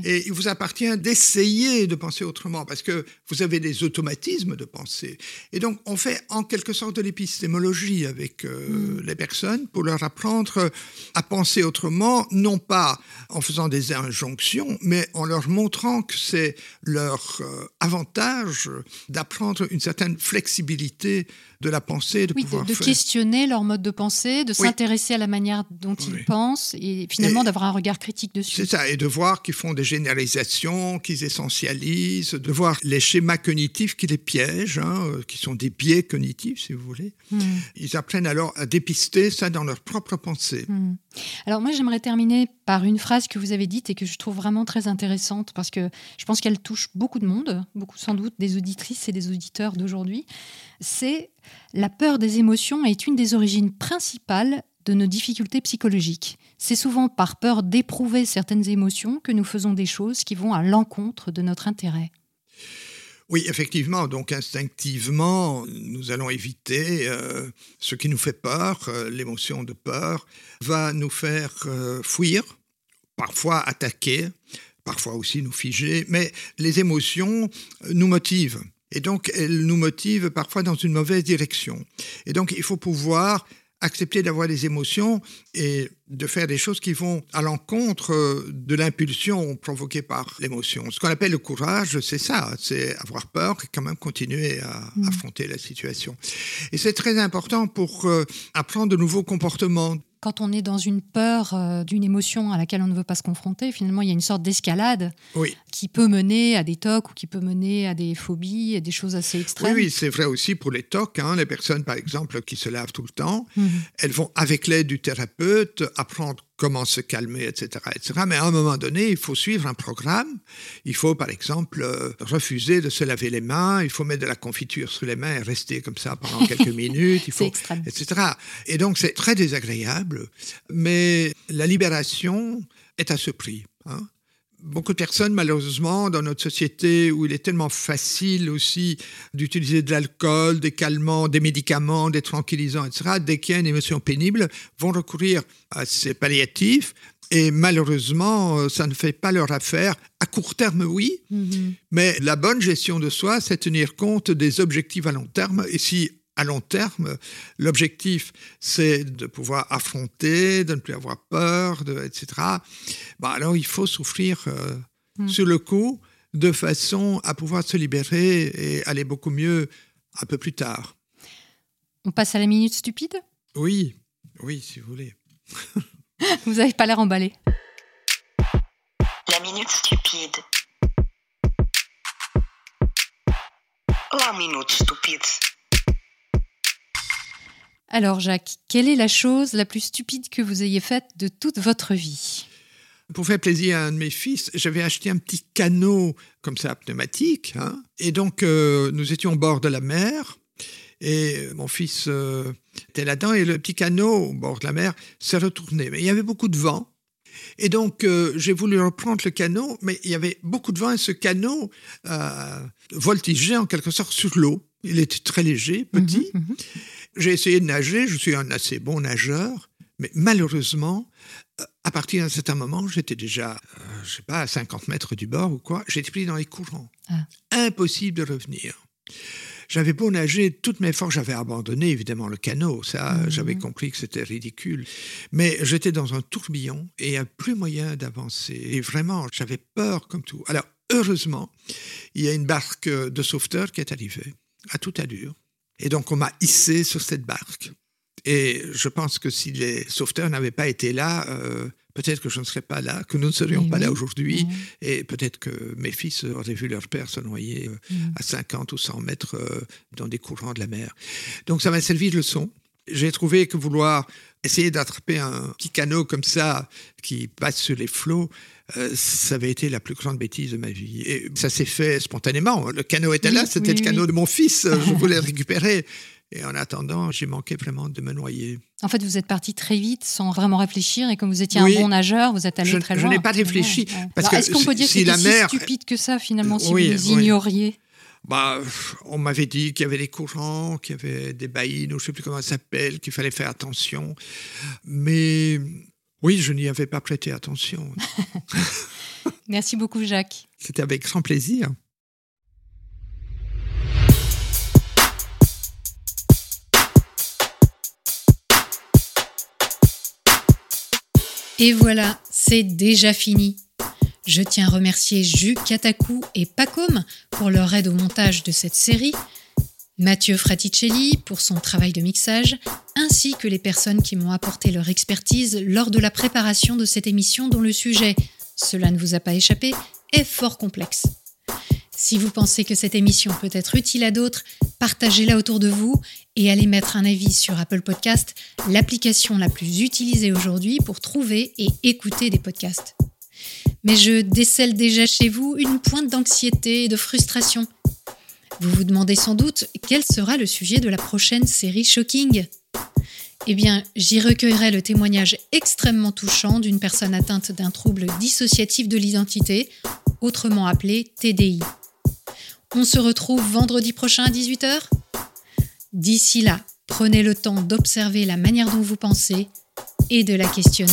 [SPEAKER 3] Et il vous appartient d'essayer de penser autrement parce que vous avez des automatismes de pensée. Et donc, on fait en quelque sorte de l'épistémologie avec euh, mm. les personnes pour leur apprendre à penser autrement, non pas en faisant des injonctions, mais en leur montrant que c'est leur euh, avantage d'apprendre une certaine flexibilité de la pensée, de pouvoir
[SPEAKER 2] de, questionner leur mode de pensée, de s'intéresser à la manière dont ils pensent et finalement d'avoir un regard critique dessus.
[SPEAKER 3] C'est ça, et de voir qu'ils font des généralisations, qu'ils essentialisent, de voir les schémas cognitifs qui les piègent, hein, euh, qui sont des biais cognitifs, si vous voulez. Hmm. Ils apprennent alors à dépister ça dans leur propre pensée. Hmm.
[SPEAKER 2] Alors moi, j'aimerais terminer par une phrase que vous avez dite et que je trouve vraiment très intéressante parce que je pense qu'elle touche beaucoup de monde, beaucoup sans doute des auditrices et des auditeurs d'aujourd'hui. C'est la peur des émotions est une des origines principales de nos difficultés psychologiques. C'est souvent par peur d'éprouver certaines émotions que nous faisons des choses qui vont à l'encontre de notre intérêt.
[SPEAKER 3] Oui, effectivement, donc instinctivement, nous allons éviter euh, ce qui nous fait peur, euh, l'émotion de peur va nous faire euh, fuir, parfois attaquer, parfois aussi nous figer, mais les émotions nous motivent. Et donc, elles nous motivent parfois dans une mauvaise direction. Et donc, il faut pouvoir accepter d'avoir des émotions et de faire des choses qui vont à l'encontre de l'impulsion provoquée par l'émotion. Ce qu'on appelle le courage, c'est ça, c'est avoir peur et quand même continuer à mmh. affronter la situation. Et c'est très important pour euh, apprendre de nouveaux comportements
[SPEAKER 2] quand on est dans une peur euh, d'une émotion à laquelle on ne veut pas se confronter, finalement, il y a une sorte d'escalade qui peut mener à des tocs ou qui peut mener à des phobies et des choses assez extrêmes.
[SPEAKER 3] Oui, c'est vrai aussi pour les tocs. Hein. Les personnes, par exemple, qui se lavent tout le temps, mhm. elles vont, avec l'aide du thérapeute, apprendre comment se calmer, etc., etc. Mais à un moment donné, il faut suivre un programme. Il faut, par exemple, euh, refuser de se laver les mains. Il faut mettre de la confiture sur les mains et rester comme ça pendant quelques [laughs] minutes. Il faut, etc. Et donc, c'est très désagréable. Mais la libération est à ce prix. Hein beaucoup de personnes, malheureusement, dans notre société où il est tellement facile aussi d'utiliser de l'alcool, des calmants, des médicaments, des tranquillisants, etc., dès qu'il y a une émotion pénible, vont recourir à ces palliatifs. Et malheureusement, euh, ça ne fait pas leur affaire. À court terme, oui, mm-hmm. mais la bonne gestion de soi, c'est tenir compte des objectifs à long terme. Et si à long terme, l'objectif, c'est de pouvoir affronter, de ne plus avoir peur, de, etc. Bah, alors, il faut souffrir euh, hmm. sur le coup de façon à pouvoir se libérer et aller beaucoup mieux un peu plus tard.
[SPEAKER 2] On passe à la minute stupide?
[SPEAKER 3] Oui, oui, si vous voulez. [laughs]
[SPEAKER 2] vous n'avez pas l'air emballé.
[SPEAKER 1] La minute stupide. La minute stupide.
[SPEAKER 2] Alors Jacques, quelle est la chose la plus stupide que vous ayez faite de toute votre vie?
[SPEAKER 3] Pour faire plaisir à un de mes fils, j'avais acheté un petit canot comme ça, pneumatique. Hein. et donc, euh, nous étions au bord de la mer. Et mon fils euh, était là-dedans. Et le petit canot au bord de la mer s'est retourné. Mais il y avait beaucoup de vent. Et donc, euh, j'ai voulu reprendre le canot. Mais il y avait beaucoup de vent. Et ce canot voltigeait en quelque sorte sur l'eau. Il était très léger, petit. Mhm, mhm. J'ai essayé de nager. Je suis un assez bon nageur. Mais malheureusement, à partir d'un certain moment, j'étais déjà, euh, je sais pas, à 50 mètres du bord ou quoi, j'étais pris dans les courants. Ah. Impossible de revenir. J'avais beau nager toutes mes forces, j'avais abandonné évidemment le canot, ça, mhm. j'avais compris que c'était ridicule. Mais j'étais dans un tourbillon et il n'y a plus moyen d'avancer. Et vraiment, j'avais peur comme tout. Alors, heureusement, il y a une barque de sauveteurs qui est arrivée à toute allure. Et donc, on m'a hissé sur cette barque. Et je pense que si les sauveteurs n'avaient pas été là, euh, peut-être que je ne serais pas là, que nous ne serions pas là aujourd'hui, et peut-être que mes fils auraient vu leur père se noyer euh, à 50 ou 100 mètres euh, dans des courants de la mer. Donc ça m'a servi de leçon. J'ai trouvé que vouloir essayer d'attraper un petit canot comme ça qui passe sur les flots, ça avait été la plus grande bêtise de ma vie. Et ça s'est fait spontanément. Le canot était là, c'était le canot de mon fils, [laughs] je voulais le récupérer. Et en attendant, j'ai manqué vraiment de me noyer.
[SPEAKER 2] En fait, vous êtes parti très vite sans vraiment réfléchir et comme vous étiez un bon nageur, vous êtes allé très loin.
[SPEAKER 3] Je n'ai pas réfléchi.
[SPEAKER 2] Est-ce qu'on peut dire si que c'était si stupide que ça finalement si vous les ignoriez
[SPEAKER 3] bah, on m'avait dit qu'il y avait des courants, qu'il y avait des baïnes, ou je ne sais plus comment ça s'appelle, qu'il fallait faire attention. Mais oui, je n'y avais pas prêté attention. [laughs]
[SPEAKER 2] Merci beaucoup, Jacques.
[SPEAKER 3] C'était avec grand plaisir.
[SPEAKER 2] Et voilà, c'est déjà fini. Je tiens à remercier Jus Katakou et Pacom pour leur aide au montage de cette série, Mathieu Fraticelli pour son travail de mixage, ainsi que les personnes qui m'ont apporté leur expertise lors de la préparation de cette émission dont le sujet, cela ne vous a pas échappé, est fort complexe. Si vous pensez que cette émission peut être utile à d'autres, partagez-la autour de vous et allez mettre un avis sur Apple Podcast, l'application la plus utilisée aujourd'hui pour trouver et écouter des podcasts. Mais je décèle déjà chez vous une pointe d'anxiété et de frustration. Vous vous demandez sans doute quel sera le sujet de la prochaine série Shocking Eh bien, j'y recueillerai le témoignage extrêmement touchant d'une personne atteinte d'un trouble dissociatif de l'identité, autrement appelé TDI. On se retrouve vendredi prochain à 18h D'ici là, prenez le temps d'observer la manière dont vous pensez et de la questionner.